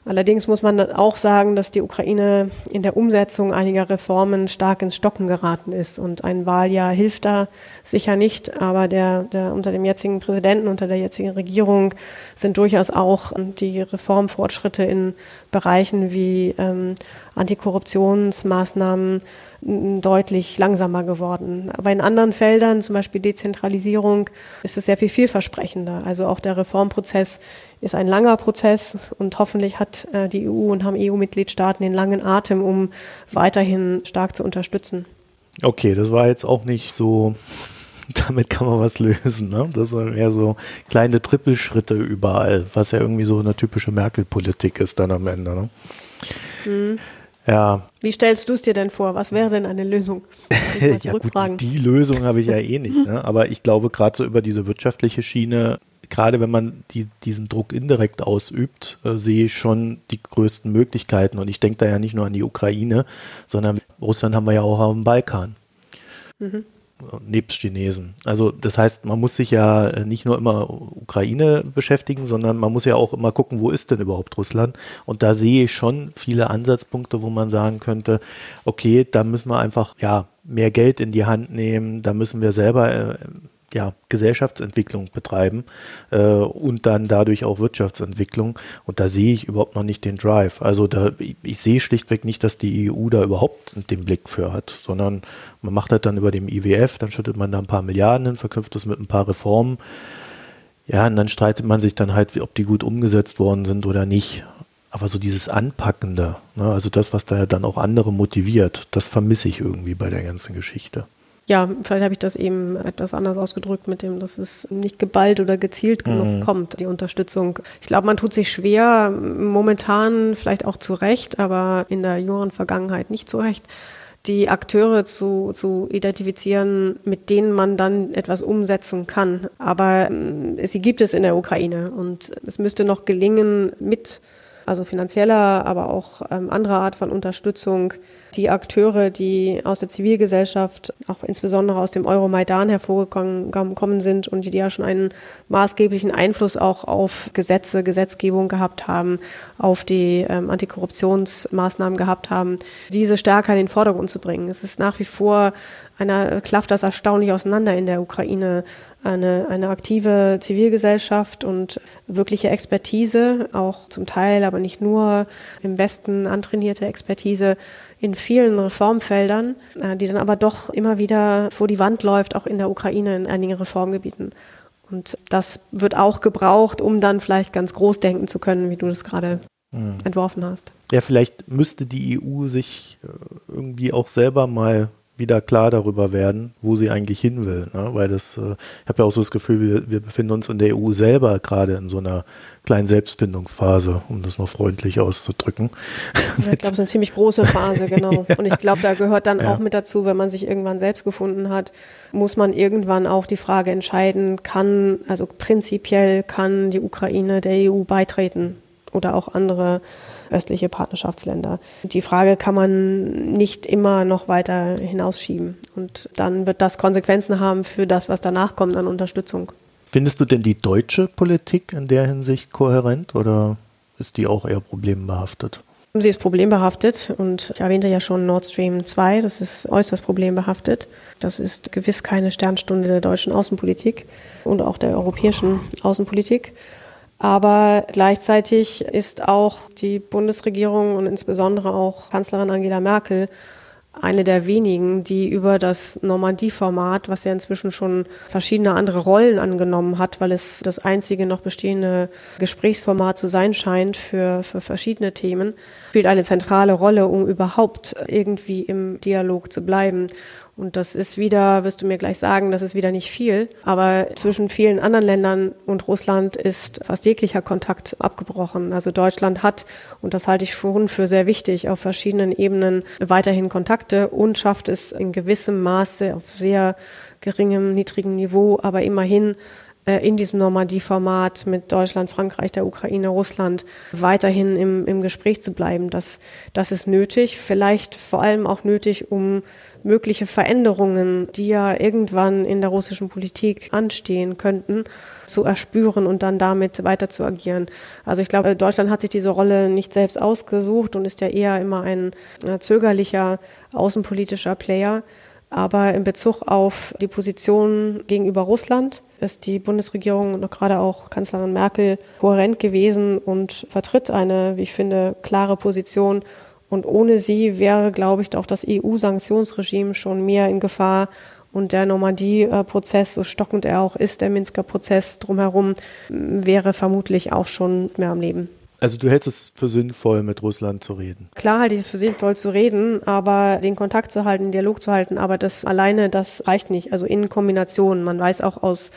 Allerdings muss man auch sagen, dass die Ukraine in der Umsetzung einiger Reformen stark ins Stocken geraten ist. Und ein Wahljahr hilft da sicher nicht. Aber der, der, unter dem jetzigen Präsidenten, unter der jetzigen Regierung sind durchaus auch die Reformfortschritte in Bereichen wie ähm, Antikorruptionsmaßnahmen deutlich langsamer geworden. Aber in anderen Feldern, zum Beispiel Dezentralisierung, ist es sehr viel vielversprechender. Also auch der Reformprozess ist ein langer Prozess und hoffentlich hat äh, die EU und haben EU-Mitgliedstaaten den langen Atem, um weiterhin stark zu unterstützen.
Okay, das war jetzt auch nicht so damit kann man was lösen. Ne? Das sind eher so kleine Trippelschritte überall, was ja irgendwie so eine typische Merkel-Politik ist dann am Ende. Ne?
Mhm. Ja. Wie stellst du es dir denn vor? Was wäre denn eine Lösung?
ja, gut, die Lösung habe ich ja eh nicht. Ne? Aber ich glaube, gerade so über diese wirtschaftliche Schiene, gerade wenn man die, diesen Druck indirekt ausübt, äh, sehe ich schon die größten Möglichkeiten. Und ich denke da ja nicht nur an die Ukraine, sondern Russland haben wir ja auch am Balkan. Mhm nebst Chinesen. Also das heißt, man muss sich ja nicht nur immer Ukraine beschäftigen, sondern man muss ja auch immer gucken, wo ist denn überhaupt Russland? Und da sehe ich schon viele Ansatzpunkte, wo man sagen könnte, okay, da müssen wir einfach ja mehr Geld in die Hand nehmen, da müssen wir selber äh, ja, Gesellschaftsentwicklung betreiben äh, und dann dadurch auch Wirtschaftsentwicklung. Und da sehe ich überhaupt noch nicht den Drive. Also da, ich, sehe schlichtweg nicht, dass die EU da überhaupt den Blick für hat, sondern man macht das dann über dem IWF, dann schüttet man da ein paar Milliarden hin, verknüpft das mit ein paar Reformen. Ja, und dann streitet man sich dann halt, ob die gut umgesetzt worden sind oder nicht. Aber so dieses Anpackende, ne, also das, was da dann auch andere motiviert, das vermisse ich irgendwie bei der ganzen Geschichte.
Ja, vielleicht habe ich das eben etwas anders ausgedrückt mit dem, dass es nicht geballt oder gezielt genug mhm. kommt, die Unterstützung. Ich glaube, man tut sich schwer, momentan vielleicht auch zu Recht, aber in der jüngeren Vergangenheit nicht zu Recht, die Akteure zu, zu identifizieren, mit denen man dann etwas umsetzen kann. Aber äh, sie gibt es in der Ukraine und es müsste noch gelingen, mit also finanzieller, aber auch ähm, anderer Art von Unterstützung die Akteure, die aus der Zivilgesellschaft, auch insbesondere aus dem Euromaidan hervorgekommen sind und die ja schon einen maßgeblichen Einfluss auch auf Gesetze, Gesetzgebung gehabt haben, auf die ähm, Antikorruptionsmaßnahmen gehabt haben, diese stärker in den Vordergrund zu bringen. Es ist nach wie vor einer klafft das erstaunlich auseinander in der Ukraine. Eine, eine aktive Zivilgesellschaft und wirkliche Expertise, auch zum Teil aber nicht nur, im Westen antrainierte Expertise in vielen Reformfeldern, äh, die dann aber doch immer wieder vor die Wand läuft, auch in der Ukraine in einigen Reformgebieten. Und das wird auch gebraucht, um dann vielleicht ganz groß denken zu können, wie du das gerade mhm. entworfen hast.
Ja, vielleicht müsste die EU sich äh, irgendwie auch selber mal wieder klar darüber werden, wo sie eigentlich hin will. Ne? Weil das, äh, ich habe ja auch so das Gefühl, wir, wir befinden uns in der EU selber gerade in so einer kleinen Selbstfindungsphase, um das noch freundlich auszudrücken.
Ja, ich glaube, es ist eine ziemlich große Phase, genau. Und ich glaube, da gehört dann ja. auch mit dazu, wenn man sich irgendwann selbst gefunden hat, muss man irgendwann auch die Frage entscheiden, kann, also prinzipiell kann die Ukraine der EU beitreten oder auch andere östliche Partnerschaftsländer. Die Frage kann man nicht immer noch weiter hinausschieben. Und dann wird das Konsequenzen haben für das, was danach kommt an Unterstützung.
Findest du denn die deutsche Politik in der Hinsicht kohärent oder ist die auch eher problembehaftet?
Sie ist problembehaftet und ich erwähnte ja schon Nord Stream 2, das ist äußerst problembehaftet. Das ist gewiss keine Sternstunde der deutschen Außenpolitik und auch der europäischen Außenpolitik. Aber gleichzeitig ist auch die Bundesregierung und insbesondere auch Kanzlerin Angela Merkel eine der wenigen, die über das Normandie-Format, was ja inzwischen schon verschiedene andere Rollen angenommen hat, weil es das einzige noch bestehende Gesprächsformat zu sein scheint für, für verschiedene Themen, spielt eine zentrale Rolle, um überhaupt irgendwie im Dialog zu bleiben. Und das ist wieder, wirst du mir gleich sagen, das ist wieder nicht viel. Aber zwischen vielen anderen Ländern und Russland ist fast jeglicher Kontakt abgebrochen. Also Deutschland hat, und das halte ich schon für sehr wichtig, auf verschiedenen Ebenen weiterhin Kontakte und schafft es in gewissem Maße auf sehr geringem, niedrigem Niveau, aber immerhin in diesem Normandie-Format mit Deutschland, Frankreich, der Ukraine, Russland weiterhin im, im Gespräch zu bleiben. Das, das ist nötig, vielleicht vor allem auch nötig, um mögliche Veränderungen, die ja irgendwann in der russischen Politik anstehen könnten, zu erspüren und dann damit weiter zu agieren. Also ich glaube, Deutschland hat sich diese Rolle nicht selbst ausgesucht und ist ja eher immer ein äh, zögerlicher außenpolitischer Player. Aber in Bezug auf die Position gegenüber Russland ist die Bundesregierung und gerade auch Kanzlerin Merkel kohärent gewesen und vertritt eine, wie ich finde, klare Position. Und ohne sie wäre, glaube ich, auch das EU-Sanktionsregime schon mehr in Gefahr. Und der Normandie-Prozess, so stockend er auch ist, der Minsker Prozess drumherum, wäre vermutlich auch schon mehr am Leben.
Also du hältst es für sinnvoll, mit Russland zu reden?
Klar halte ich es für sinnvoll zu reden, aber den Kontakt zu halten, Dialog zu halten, aber das alleine, das reicht nicht. Also in Kombination. Man weiß auch aus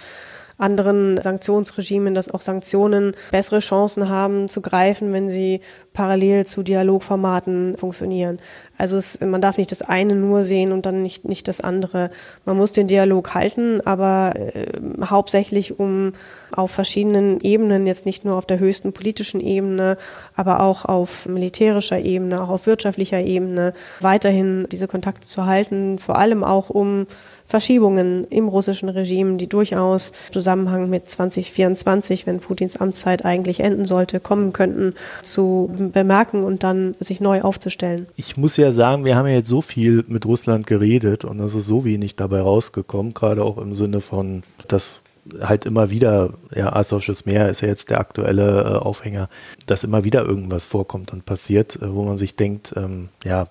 anderen Sanktionsregimen, dass auch Sanktionen bessere Chancen haben zu greifen, wenn sie parallel zu Dialogformaten funktionieren. Also es, man darf nicht das eine nur sehen und dann nicht, nicht das andere. Man muss den Dialog halten, aber äh, hauptsächlich um auf verschiedenen Ebenen, jetzt nicht nur auf der höchsten politischen Ebene, aber auch auf militärischer Ebene, auch auf wirtschaftlicher Ebene, weiterhin diese Kontakte zu halten, vor allem auch um Verschiebungen im russischen Regime, die durchaus im Zusammenhang mit 2024, wenn Putins Amtszeit eigentlich enden sollte, kommen könnten, zu bemerken und dann sich neu aufzustellen.
Ich muss ja sagen, wir haben ja jetzt so viel mit Russland geredet und es ist so wenig dabei rausgekommen, gerade auch im Sinne von, dass halt immer wieder, ja, Asowsches Meer ist ja jetzt der aktuelle äh, Aufhänger, dass immer wieder irgendwas vorkommt und passiert, äh, wo man sich denkt, ähm, ja,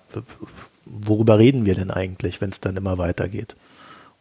worüber reden wir denn eigentlich, wenn es dann immer weitergeht?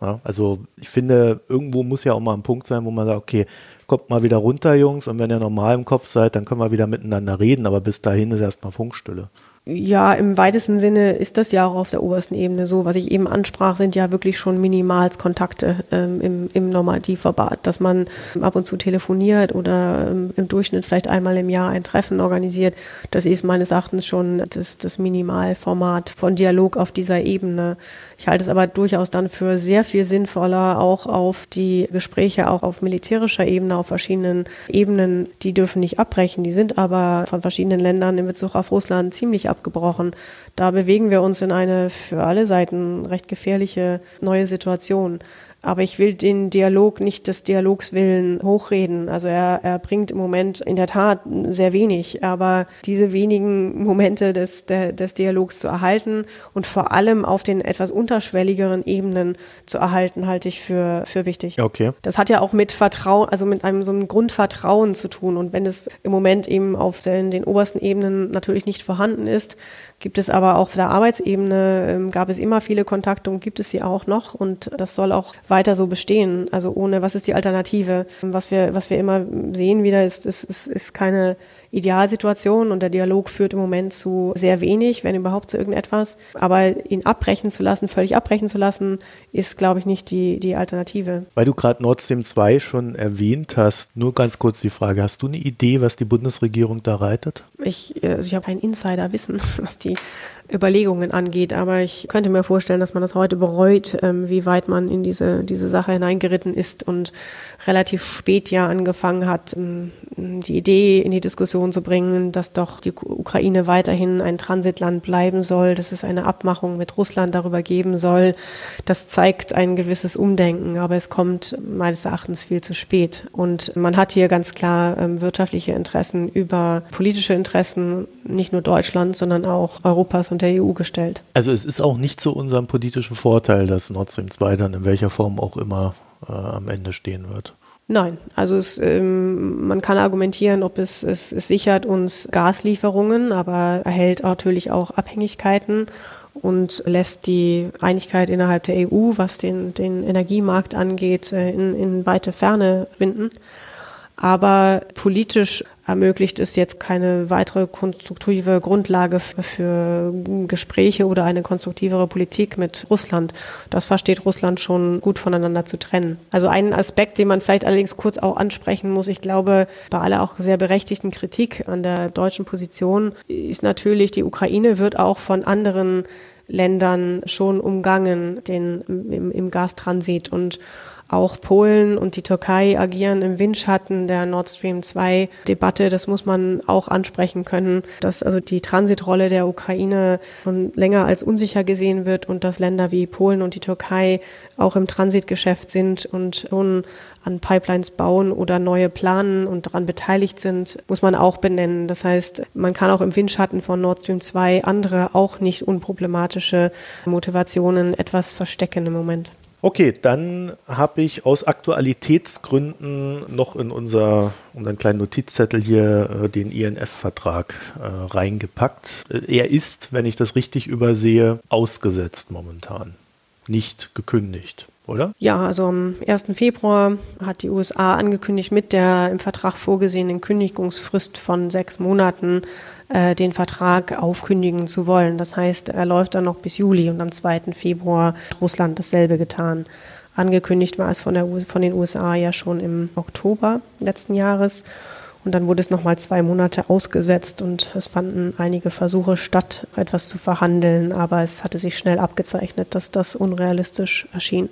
Ja, also ich finde, irgendwo muss ja auch mal ein Punkt sein, wo man sagt, okay, kommt mal wieder runter, Jungs, und wenn ihr normal im Kopf seid, dann können wir wieder miteinander reden, aber bis dahin ist erstmal Funkstille.
Ja, im weitesten Sinne ist das ja auch auf der obersten Ebene so. Was ich eben ansprach, sind ja wirklich schon Minimalskontakte ähm, im, im Normandie-Verband, dass man ab und zu telefoniert oder ähm, im Durchschnitt vielleicht einmal im Jahr ein Treffen organisiert. Das ist meines Erachtens schon das, das Minimalformat von Dialog auf dieser Ebene. Ich halte es aber durchaus dann für sehr viel sinnvoller, auch auf die Gespräche, auch auf militärischer Ebene, auf verschiedenen Ebenen, die dürfen nicht abbrechen. Die sind aber von verschiedenen Ländern in Bezug auf Russland ziemlich abgebrochen. Da bewegen wir uns in eine für alle Seiten recht gefährliche neue Situation. Aber ich will den Dialog nicht des Dialogs willen hochreden. Also er, er bringt im Moment in der Tat sehr wenig, aber diese wenigen Momente des, der, des Dialogs zu erhalten und vor allem auf den etwas unterschwelligeren Ebenen zu erhalten, halte ich für, für wichtig.
Okay.
Das hat ja auch mit Vertrauen, also mit einem so einem Grundvertrauen zu tun. Und wenn es im Moment eben auf den, den obersten Ebenen natürlich nicht vorhanden ist, gibt es aber auch auf der Arbeitsebene, ähm, gab es immer viele Kontakte und gibt es sie auch noch. Und das soll auch weiter so bestehen. Also ohne, was ist die Alternative? Was wir, was wir immer sehen wieder, ist, ist, ist, ist keine Idealsituation und der Dialog führt im Moment zu sehr wenig, wenn überhaupt zu irgendetwas. Aber ihn abbrechen zu lassen, völlig abbrechen zu lassen, ist, glaube ich, nicht die, die Alternative.
Weil du gerade Nord Stream 2 schon erwähnt hast, nur ganz kurz die Frage, hast du eine Idee, was die Bundesregierung da reitet?
Ich, also ich habe kein Insiderwissen, was die Überlegungen angeht, aber ich könnte mir vorstellen, dass man das heute bereut, ähm, wie weit man in diese, diese Sache hineingeritten ist und relativ spät ja angefangen hat, ähm, die Idee in die Diskussion zu bringen, dass doch die Ukraine weiterhin ein Transitland bleiben soll, dass es eine Abmachung mit Russland darüber geben soll. Das zeigt ein gewisses Umdenken, aber es kommt meines Erachtens viel zu spät. Und man hat hier ganz klar ähm, wirtschaftliche Interessen über politische Interessen, nicht nur Deutschlands, sondern auch Europas und der EU gestellt.
Also es ist auch nicht zu unserem politischen Vorteil, dass Nord Stream 2 dann in welcher Form auch immer äh, am Ende stehen wird.
Nein, also es, ähm, man kann argumentieren, ob es, es, es sichert uns Gaslieferungen, aber erhält natürlich auch Abhängigkeiten und lässt die Einigkeit innerhalb der EU, was den, den Energiemarkt angeht, äh, in, in weite Ferne winden. Aber politisch ermöglicht es jetzt keine weitere konstruktive Grundlage für Gespräche oder eine konstruktivere Politik mit Russland. Das versteht Russland schon gut voneinander zu trennen. Also ein Aspekt, den man vielleicht allerdings kurz auch ansprechen muss, ich glaube, bei aller auch sehr berechtigten Kritik an der deutschen Position ist natürlich, die Ukraine wird auch von anderen Ländern schon umgangen, den, im, im Gastransit und auch Polen und die Türkei agieren im Windschatten der Nord Stream 2 Debatte. Das muss man auch ansprechen können, dass also die Transitrolle der Ukraine schon länger als unsicher gesehen wird und dass Länder wie Polen und die Türkei auch im Transitgeschäft sind und schon an Pipelines bauen oder neue planen und daran beteiligt sind, muss man auch benennen. Das heißt, man kann auch im Windschatten von Nord Stream 2 andere auch nicht unproblematische Motivationen etwas verstecken im Moment.
Okay, dann habe ich aus Aktualitätsgründen noch in unser, unseren kleinen Notizzettel hier äh, den INF-Vertrag äh, reingepackt. Äh, er ist, wenn ich das richtig übersehe, ausgesetzt momentan, nicht gekündigt oder?
Ja, also am 1. Februar hat die USA angekündigt, mit der im Vertrag vorgesehenen Kündigungsfrist von sechs Monaten äh, den Vertrag aufkündigen zu wollen. Das heißt, er läuft dann noch bis Juli und am 2. Februar hat Russland dasselbe getan. Angekündigt war es von, der, von den USA ja schon im Oktober letzten Jahres. Und dann wurde es nochmal zwei Monate ausgesetzt und es fanden einige Versuche statt, etwas zu verhandeln, aber es hatte sich schnell abgezeichnet, dass das unrealistisch erschien.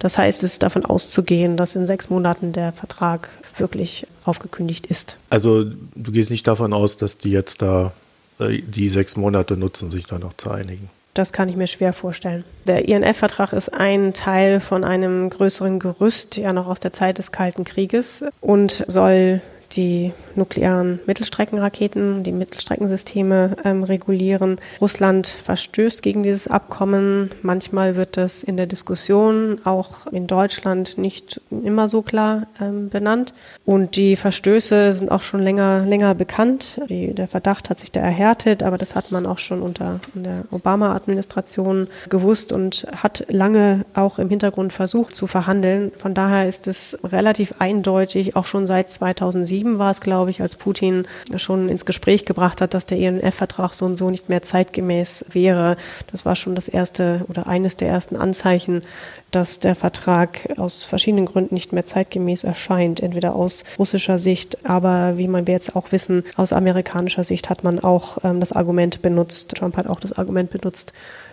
Das heißt, es ist davon auszugehen, dass in sechs Monaten der Vertrag wirklich aufgekündigt ist.
Also du gehst nicht davon aus, dass die jetzt da äh, die sechs Monate nutzen, sich da noch zu einigen.
Das kann ich mir schwer vorstellen. Der INF-Vertrag ist ein Teil von einem größeren Gerüst, ja noch aus der Zeit des Kalten Krieges und soll die nuklearen Mittelstreckenraketen, die Mittelstreckensysteme ähm, regulieren. Russland verstößt gegen dieses Abkommen. Manchmal wird das in der Diskussion auch in Deutschland nicht immer so klar ähm, benannt. Und die Verstöße sind auch schon länger, länger bekannt. Die, der Verdacht hat sich da erhärtet, aber das hat man auch schon unter der Obama-Administration gewusst und hat lange auch im Hintergrund versucht zu verhandeln. Von daher ist es relativ eindeutig, auch schon seit 2007 2007 war es, glaube ich, als Putin schon ins Gespräch gebracht hat, dass der INF-Vertrag so und so nicht mehr zeitgemäß wäre. Das war schon das erste oder eines der ersten Anzeichen, dass der Vertrag aus verschiedenen Gründen nicht mehr zeitgemäß erscheint. Entweder aus russischer Sicht, aber wie man wir jetzt auch wissen, aus amerikanischer Sicht hat man auch ähm, das Argument benutzt, Trump hat auch das Argument benutzt,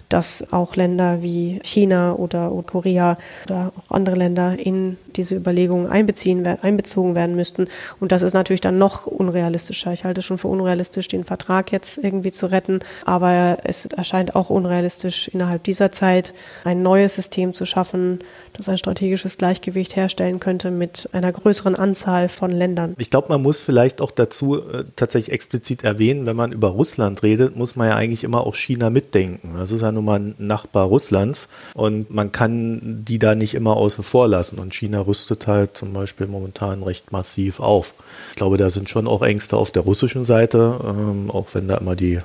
dass auch Länder wie China oder, Korea oder auch andere Länder in diese Überlegungen einbeziehen, einbezogen werden müssten. Und das ist natürlich dann noch unrealistischer. Ich halte schon für unrealistisch, den Vertrag jetzt irgendwie zu retten, aber es erscheint auch unrealistisch, innerhalb dieser Zeit ein neues System zu schaffen, das ein strategisches Gleichgewicht herstellen könnte mit einer größeren Anzahl von Ländern.
Ich glaube, man muss vielleicht auch dazu äh, tatsächlich explizit erwähnen, wenn man über Russland redet, muss man ja eigentlich immer auch China mitdenken. Das ist ja nun mal ein Nachbar Russlands und man kann die da nicht immer außen vor lassen. Und China rüstet halt zum Beispiel momentan recht massiv auf. Ich glaube, da sind schon auch Ängste auf der russischen Seite, ähm, auch wenn da immer die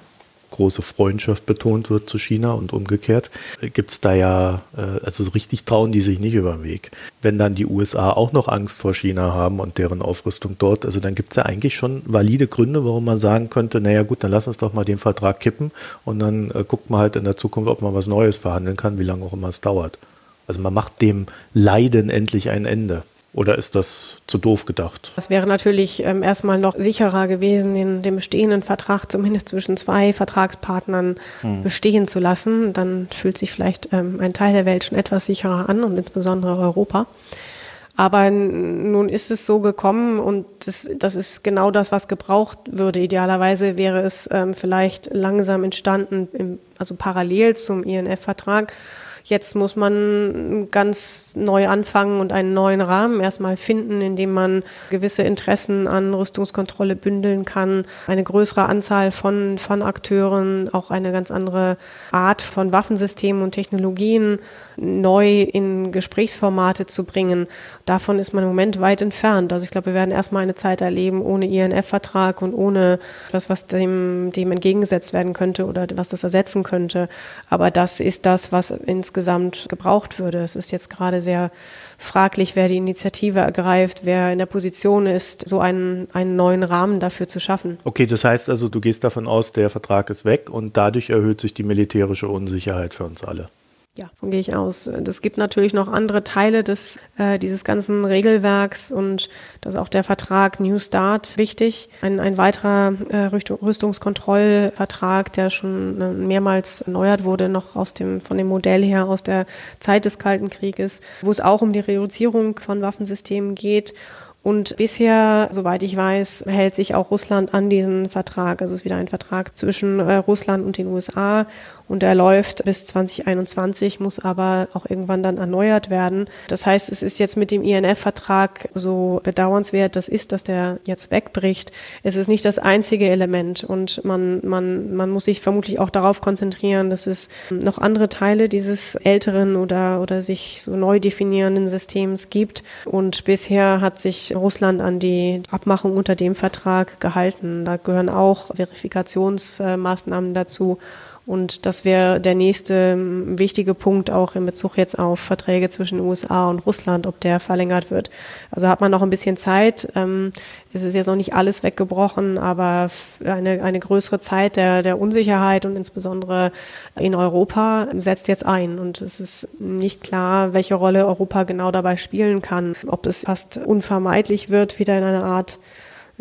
große Freundschaft betont wird zu China und umgekehrt, gibt es da ja, äh, also so richtig trauen die sich nicht über den Weg. Wenn dann die USA auch noch Angst vor China haben und deren Aufrüstung dort, also dann gibt es ja eigentlich schon valide Gründe, warum man sagen könnte, naja gut, dann lass uns doch mal den Vertrag kippen und dann äh, guckt man halt in der Zukunft, ob man was Neues verhandeln kann, wie lange auch immer es dauert. Also man macht dem Leiden endlich ein Ende. Oder ist das zu doof gedacht?
Das wäre natürlich ähm, erstmal noch sicherer gewesen, den, den bestehenden Vertrag zumindest zwischen zwei Vertragspartnern hm. bestehen zu lassen. Dann fühlt sich vielleicht ähm, ein Teil der Welt schon etwas sicherer an und insbesondere Europa. Aber nun ist es so gekommen und das, das ist genau das, was gebraucht würde. Idealerweise wäre es ähm, vielleicht langsam entstanden, im, also parallel zum INF-Vertrag Jetzt muss man ganz neu anfangen und einen neuen Rahmen erstmal finden, in dem man gewisse Interessen an Rüstungskontrolle bündeln kann, eine größere Anzahl von, von Akteuren, auch eine ganz andere Art von Waffensystemen und Technologien neu in Gesprächsformate zu bringen. Davon ist man im Moment weit entfernt. Also ich glaube, wir werden erstmal eine Zeit erleben ohne INF-Vertrag und ohne was, was dem, dem entgegengesetzt werden könnte oder was das ersetzen könnte. Aber das ist das, was ins insgesamt gebraucht würde. Es ist jetzt gerade sehr fraglich, wer die Initiative ergreift, wer in der Position ist, so einen, einen neuen Rahmen dafür zu schaffen.
Okay, das heißt also, du gehst davon aus, der Vertrag ist weg und dadurch erhöht sich die militärische Unsicherheit für uns alle.
Ja, davon gehe ich aus. Es gibt natürlich noch andere Teile des, äh, dieses ganzen Regelwerks und das ist auch der Vertrag New Start wichtig. Ein, ein weiterer äh, Rüstungskontrollvertrag, der schon äh, mehrmals erneuert wurde, noch aus dem, von dem Modell her aus der Zeit des Kalten Krieges, wo es auch um die Reduzierung von Waffensystemen geht und bisher, soweit ich weiß, hält sich auch Russland an diesen Vertrag. Also es ist wieder ein Vertrag zwischen äh, Russland und den USA und er läuft bis 2021, muss aber auch irgendwann dann erneuert werden. Das heißt, es ist jetzt mit dem INF-Vertrag so bedauernswert, das ist, dass der jetzt wegbricht. Es ist nicht das einzige Element und man, man, man muss sich vermutlich auch darauf konzentrieren, dass es noch andere Teile dieses älteren oder, oder sich so neu definierenden Systems gibt. Und bisher hat sich Russland an die Abmachung unter dem Vertrag gehalten. Da gehören auch Verifikationsmaßnahmen dazu. Und das wäre der nächste ähm, wichtige Punkt auch in Bezug jetzt auf Verträge zwischen USA und Russland, ob der verlängert wird. Also hat man noch ein bisschen Zeit. Ähm, es ist jetzt noch nicht alles weggebrochen, aber eine, eine größere Zeit der, der Unsicherheit und insbesondere in Europa setzt jetzt ein. Und es ist nicht klar, welche Rolle Europa genau dabei spielen kann. Ob es fast unvermeidlich wird, wieder in eine Art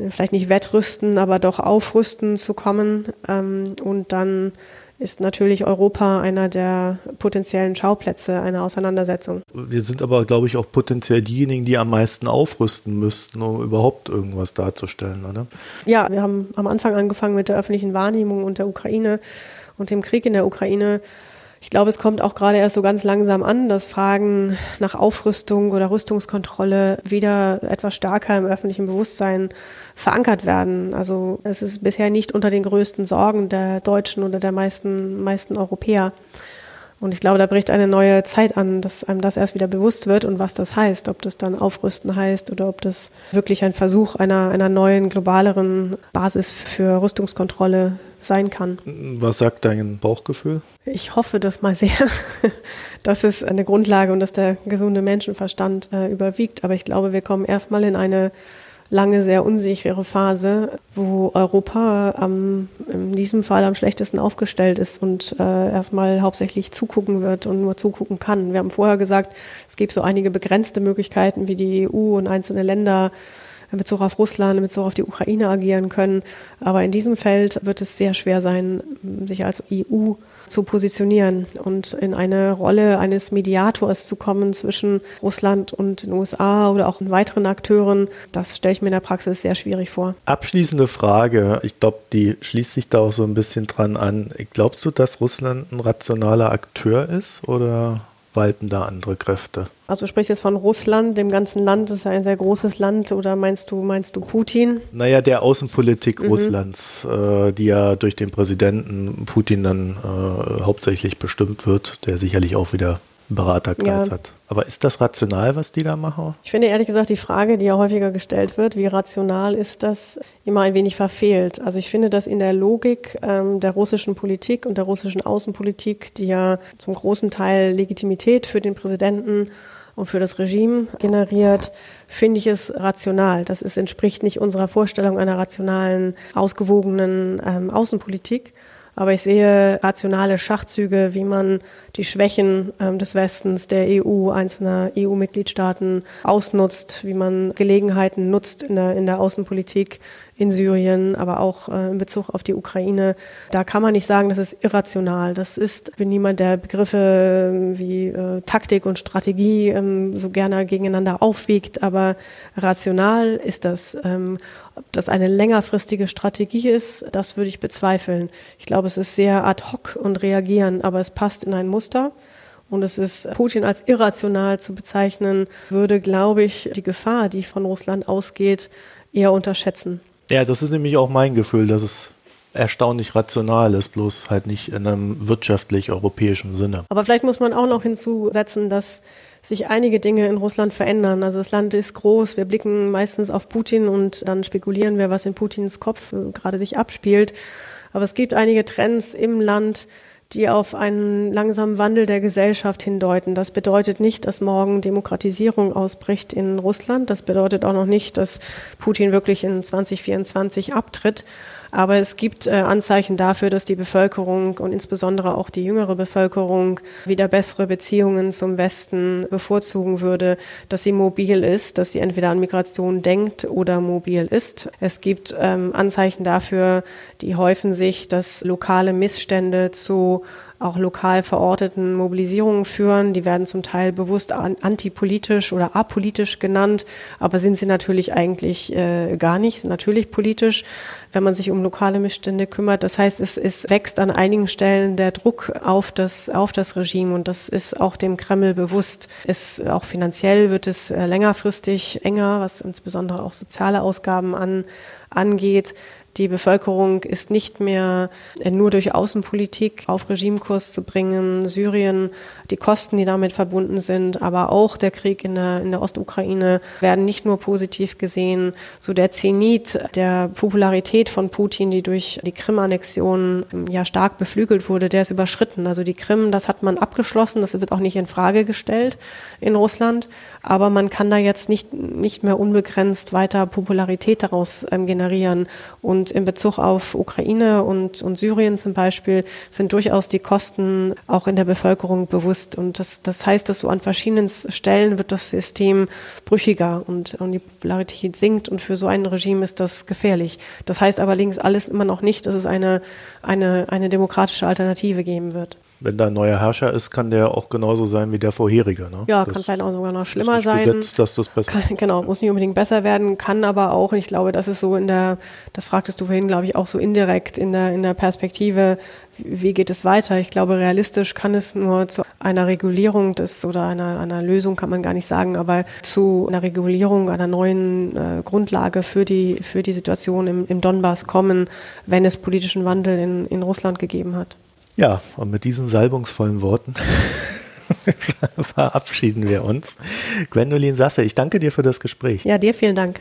vielleicht nicht wettrüsten, aber doch aufrüsten zu kommen ähm, und dann ist natürlich Europa einer der potenziellen Schauplätze einer Auseinandersetzung.
Wir sind aber, glaube ich, auch potenziell diejenigen, die am meisten aufrüsten müssten, um überhaupt irgendwas darzustellen, oder?
Ja, wir haben am Anfang angefangen mit der öffentlichen Wahrnehmung und der Ukraine und dem Krieg in der Ukraine. Ich glaube, es kommt auch gerade erst so ganz langsam an, dass Fragen nach Aufrüstung oder Rüstungskontrolle wieder etwas stärker im öffentlichen Bewusstsein verankert werden. Also es ist bisher nicht unter den größten Sorgen der Deutschen oder der meisten, meisten Europäer. Und ich glaube, da bricht eine neue Zeit an, dass einem das erst wieder bewusst wird und was das heißt. Ob das dann Aufrüsten heißt oder ob das wirklich ein Versuch einer, einer neuen, globaleren Basis für Rüstungskontrolle sein kann.
Was sagt dein Bauchgefühl?
Ich hoffe das mal sehr, dass es eine Grundlage und dass der gesunde Menschenverstand äh, überwiegt. Aber ich glaube, wir kommen erstmal in eine lange sehr unsichere Phase, wo Europa am, in diesem Fall am schlechtesten aufgestellt ist und äh, erstmal hauptsächlich zugucken wird und nur zugucken kann. Wir haben vorher gesagt, es gibt so einige begrenzte Möglichkeiten, wie die EU und einzelne Länder in Bezug auf Russland, in Bezug auf die Ukraine agieren können. Aber in diesem Feld wird es sehr schwer sein, sich als EU zu positionieren und in eine Rolle eines Mediators zu kommen zwischen Russland und den USA oder auch weiteren Akteuren. Das stelle ich mir in der Praxis sehr schwierig vor.
Abschließende Frage. Ich glaube, die schließt sich da auch so ein bisschen dran an. Glaubst du, dass Russland ein rationaler Akteur ist oder walten da andere Kräfte?
Also du sprichst jetzt von Russland, dem ganzen Land, das ist ja ein sehr großes Land, oder meinst du, meinst du Putin?
Naja, der Außenpolitik mhm. Russlands, äh, die ja durch den Präsidenten Putin dann äh, hauptsächlich bestimmt wird, der sicherlich auch wieder Beraterkreis ja. hat. Aber ist das rational, was die da machen?
Ich finde ehrlich gesagt die Frage, die ja häufiger gestellt wird, wie rational ist das, immer ein wenig verfehlt. Also ich finde, dass in der Logik ähm, der russischen Politik und der russischen Außenpolitik, die ja zum großen Teil Legitimität für den Präsidenten und für das Regime generiert, finde ich es rational. Das ist, entspricht nicht unserer Vorstellung einer rationalen, ausgewogenen ähm, Außenpolitik. Aber ich sehe rationale Schachzüge, wie man die Schwächen ähm, des Westens, der EU, einzelner EU-Mitgliedstaaten ausnutzt, wie man Gelegenheiten nutzt in der, in der Außenpolitik in Syrien, aber auch äh, in Bezug auf die Ukraine. Da kann man nicht sagen, das ist irrational. Das ist, ich bin niemand, der Begriffe äh, wie äh, Taktik und Strategie ähm, so gerne gegeneinander aufwiegt, aber rational ist das. Ob das eine längerfristige Strategie ist, das würde ich bezweifeln. Ich glaube, es ist sehr ad hoc und reagieren, aber es passt in ein Muster. Und es ist Putin als irrational zu bezeichnen, würde, glaube ich, die Gefahr, die von Russland ausgeht, eher unterschätzen.
Ja, das ist nämlich auch mein Gefühl, dass es erstaunlich rational ist, bloß halt nicht in einem wirtschaftlich europäischen Sinne.
Aber vielleicht muss man auch noch hinzusetzen, dass sich einige Dinge in Russland verändern. Also das Land ist groß, wir blicken meistens auf Putin und dann spekulieren wir, was in Putins Kopf äh, gerade sich abspielt. Aber es gibt einige Trends im Land, die auf einen langsamen Wandel der Gesellschaft hindeuten. Das bedeutet nicht, dass morgen Demokratisierung ausbricht in Russland. Das bedeutet auch noch nicht, dass Putin wirklich in 2024 abtritt. Aber es gibt äh, Anzeichen dafür, dass die Bevölkerung und insbesondere auch die jüngere Bevölkerung wieder bessere Beziehungen zum Westen bevorzugen würde, dass sie mobil ist, dass sie entweder an Migration denkt oder mobil ist. Es gibt ähm, Anzeichen dafür, die häufen sich, dass lokale Missstände zu auch lokal verorteten Mobilisierungen führen. Die werden zum Teil bewusst antipolitisch oder apolitisch genannt, aber sind sie natürlich eigentlich äh, gar nicht, sind natürlich politisch, wenn man sich um lokale Missstände kümmert. Das heißt, es, es wächst an einigen Stellen der Druck auf das, auf das Regime und das ist auch dem Kreml bewusst. Es, auch finanziell wird es äh, längerfristig enger, was insbesondere auch soziale Ausgaben an, angeht. Die Bevölkerung ist nicht mehr äh, nur durch Außenpolitik auf Regimekurs zu bringen. Syrien, die Kosten, die damit verbunden sind, aber auch der Krieg in der, in der Ostukraine werden nicht nur positiv gesehen. So der Zenit der Popularität von Putin, die durch die Krim-Annexion ähm, ja stark beflügelt wurde, der ist überschritten. Also die Krim, das hat man abgeschlossen, das wird auch nicht in Frage gestellt in Russland. Aber man kann da jetzt nicht, nicht mehr unbegrenzt weiter Popularität daraus ähm, generieren. Und und in Bezug auf Ukraine und, und Syrien zum Beispiel sind durchaus die Kosten auch in der Bevölkerung bewusst. Und das, das heißt, dass so an verschiedenen Stellen wird das System brüchiger und, und die Popularität sinkt. Und für so ein Regime ist das gefährlich. Das heißt allerdings alles immer noch nicht, dass es eine, eine, eine demokratische Alternative geben wird
wenn da ein neuer Herrscher ist, kann der auch genauso sein wie der vorherige. Ne?
Ja, das kann vielleicht auch sogar noch schlimmer ist
sein. Gesetzt, dass das besser
kann, genau, muss nicht unbedingt besser werden, kann aber auch, und ich glaube, das ist so in der, das fragtest du vorhin, glaube ich, auch so indirekt in der, in der Perspektive, wie geht es weiter? Ich glaube, realistisch kann es nur zu einer Regulierung des oder einer, einer Lösung kann man gar nicht sagen, aber zu einer Regulierung, einer neuen äh, Grundlage für die, für die Situation im, im Donbass kommen, wenn es politischen Wandel in, in Russland gegeben hat.
Ja, und mit diesen salbungsvollen Worten verabschieden wir uns. Gwendolin Sasse, ich danke dir für das Gespräch.
Ja, dir vielen Dank.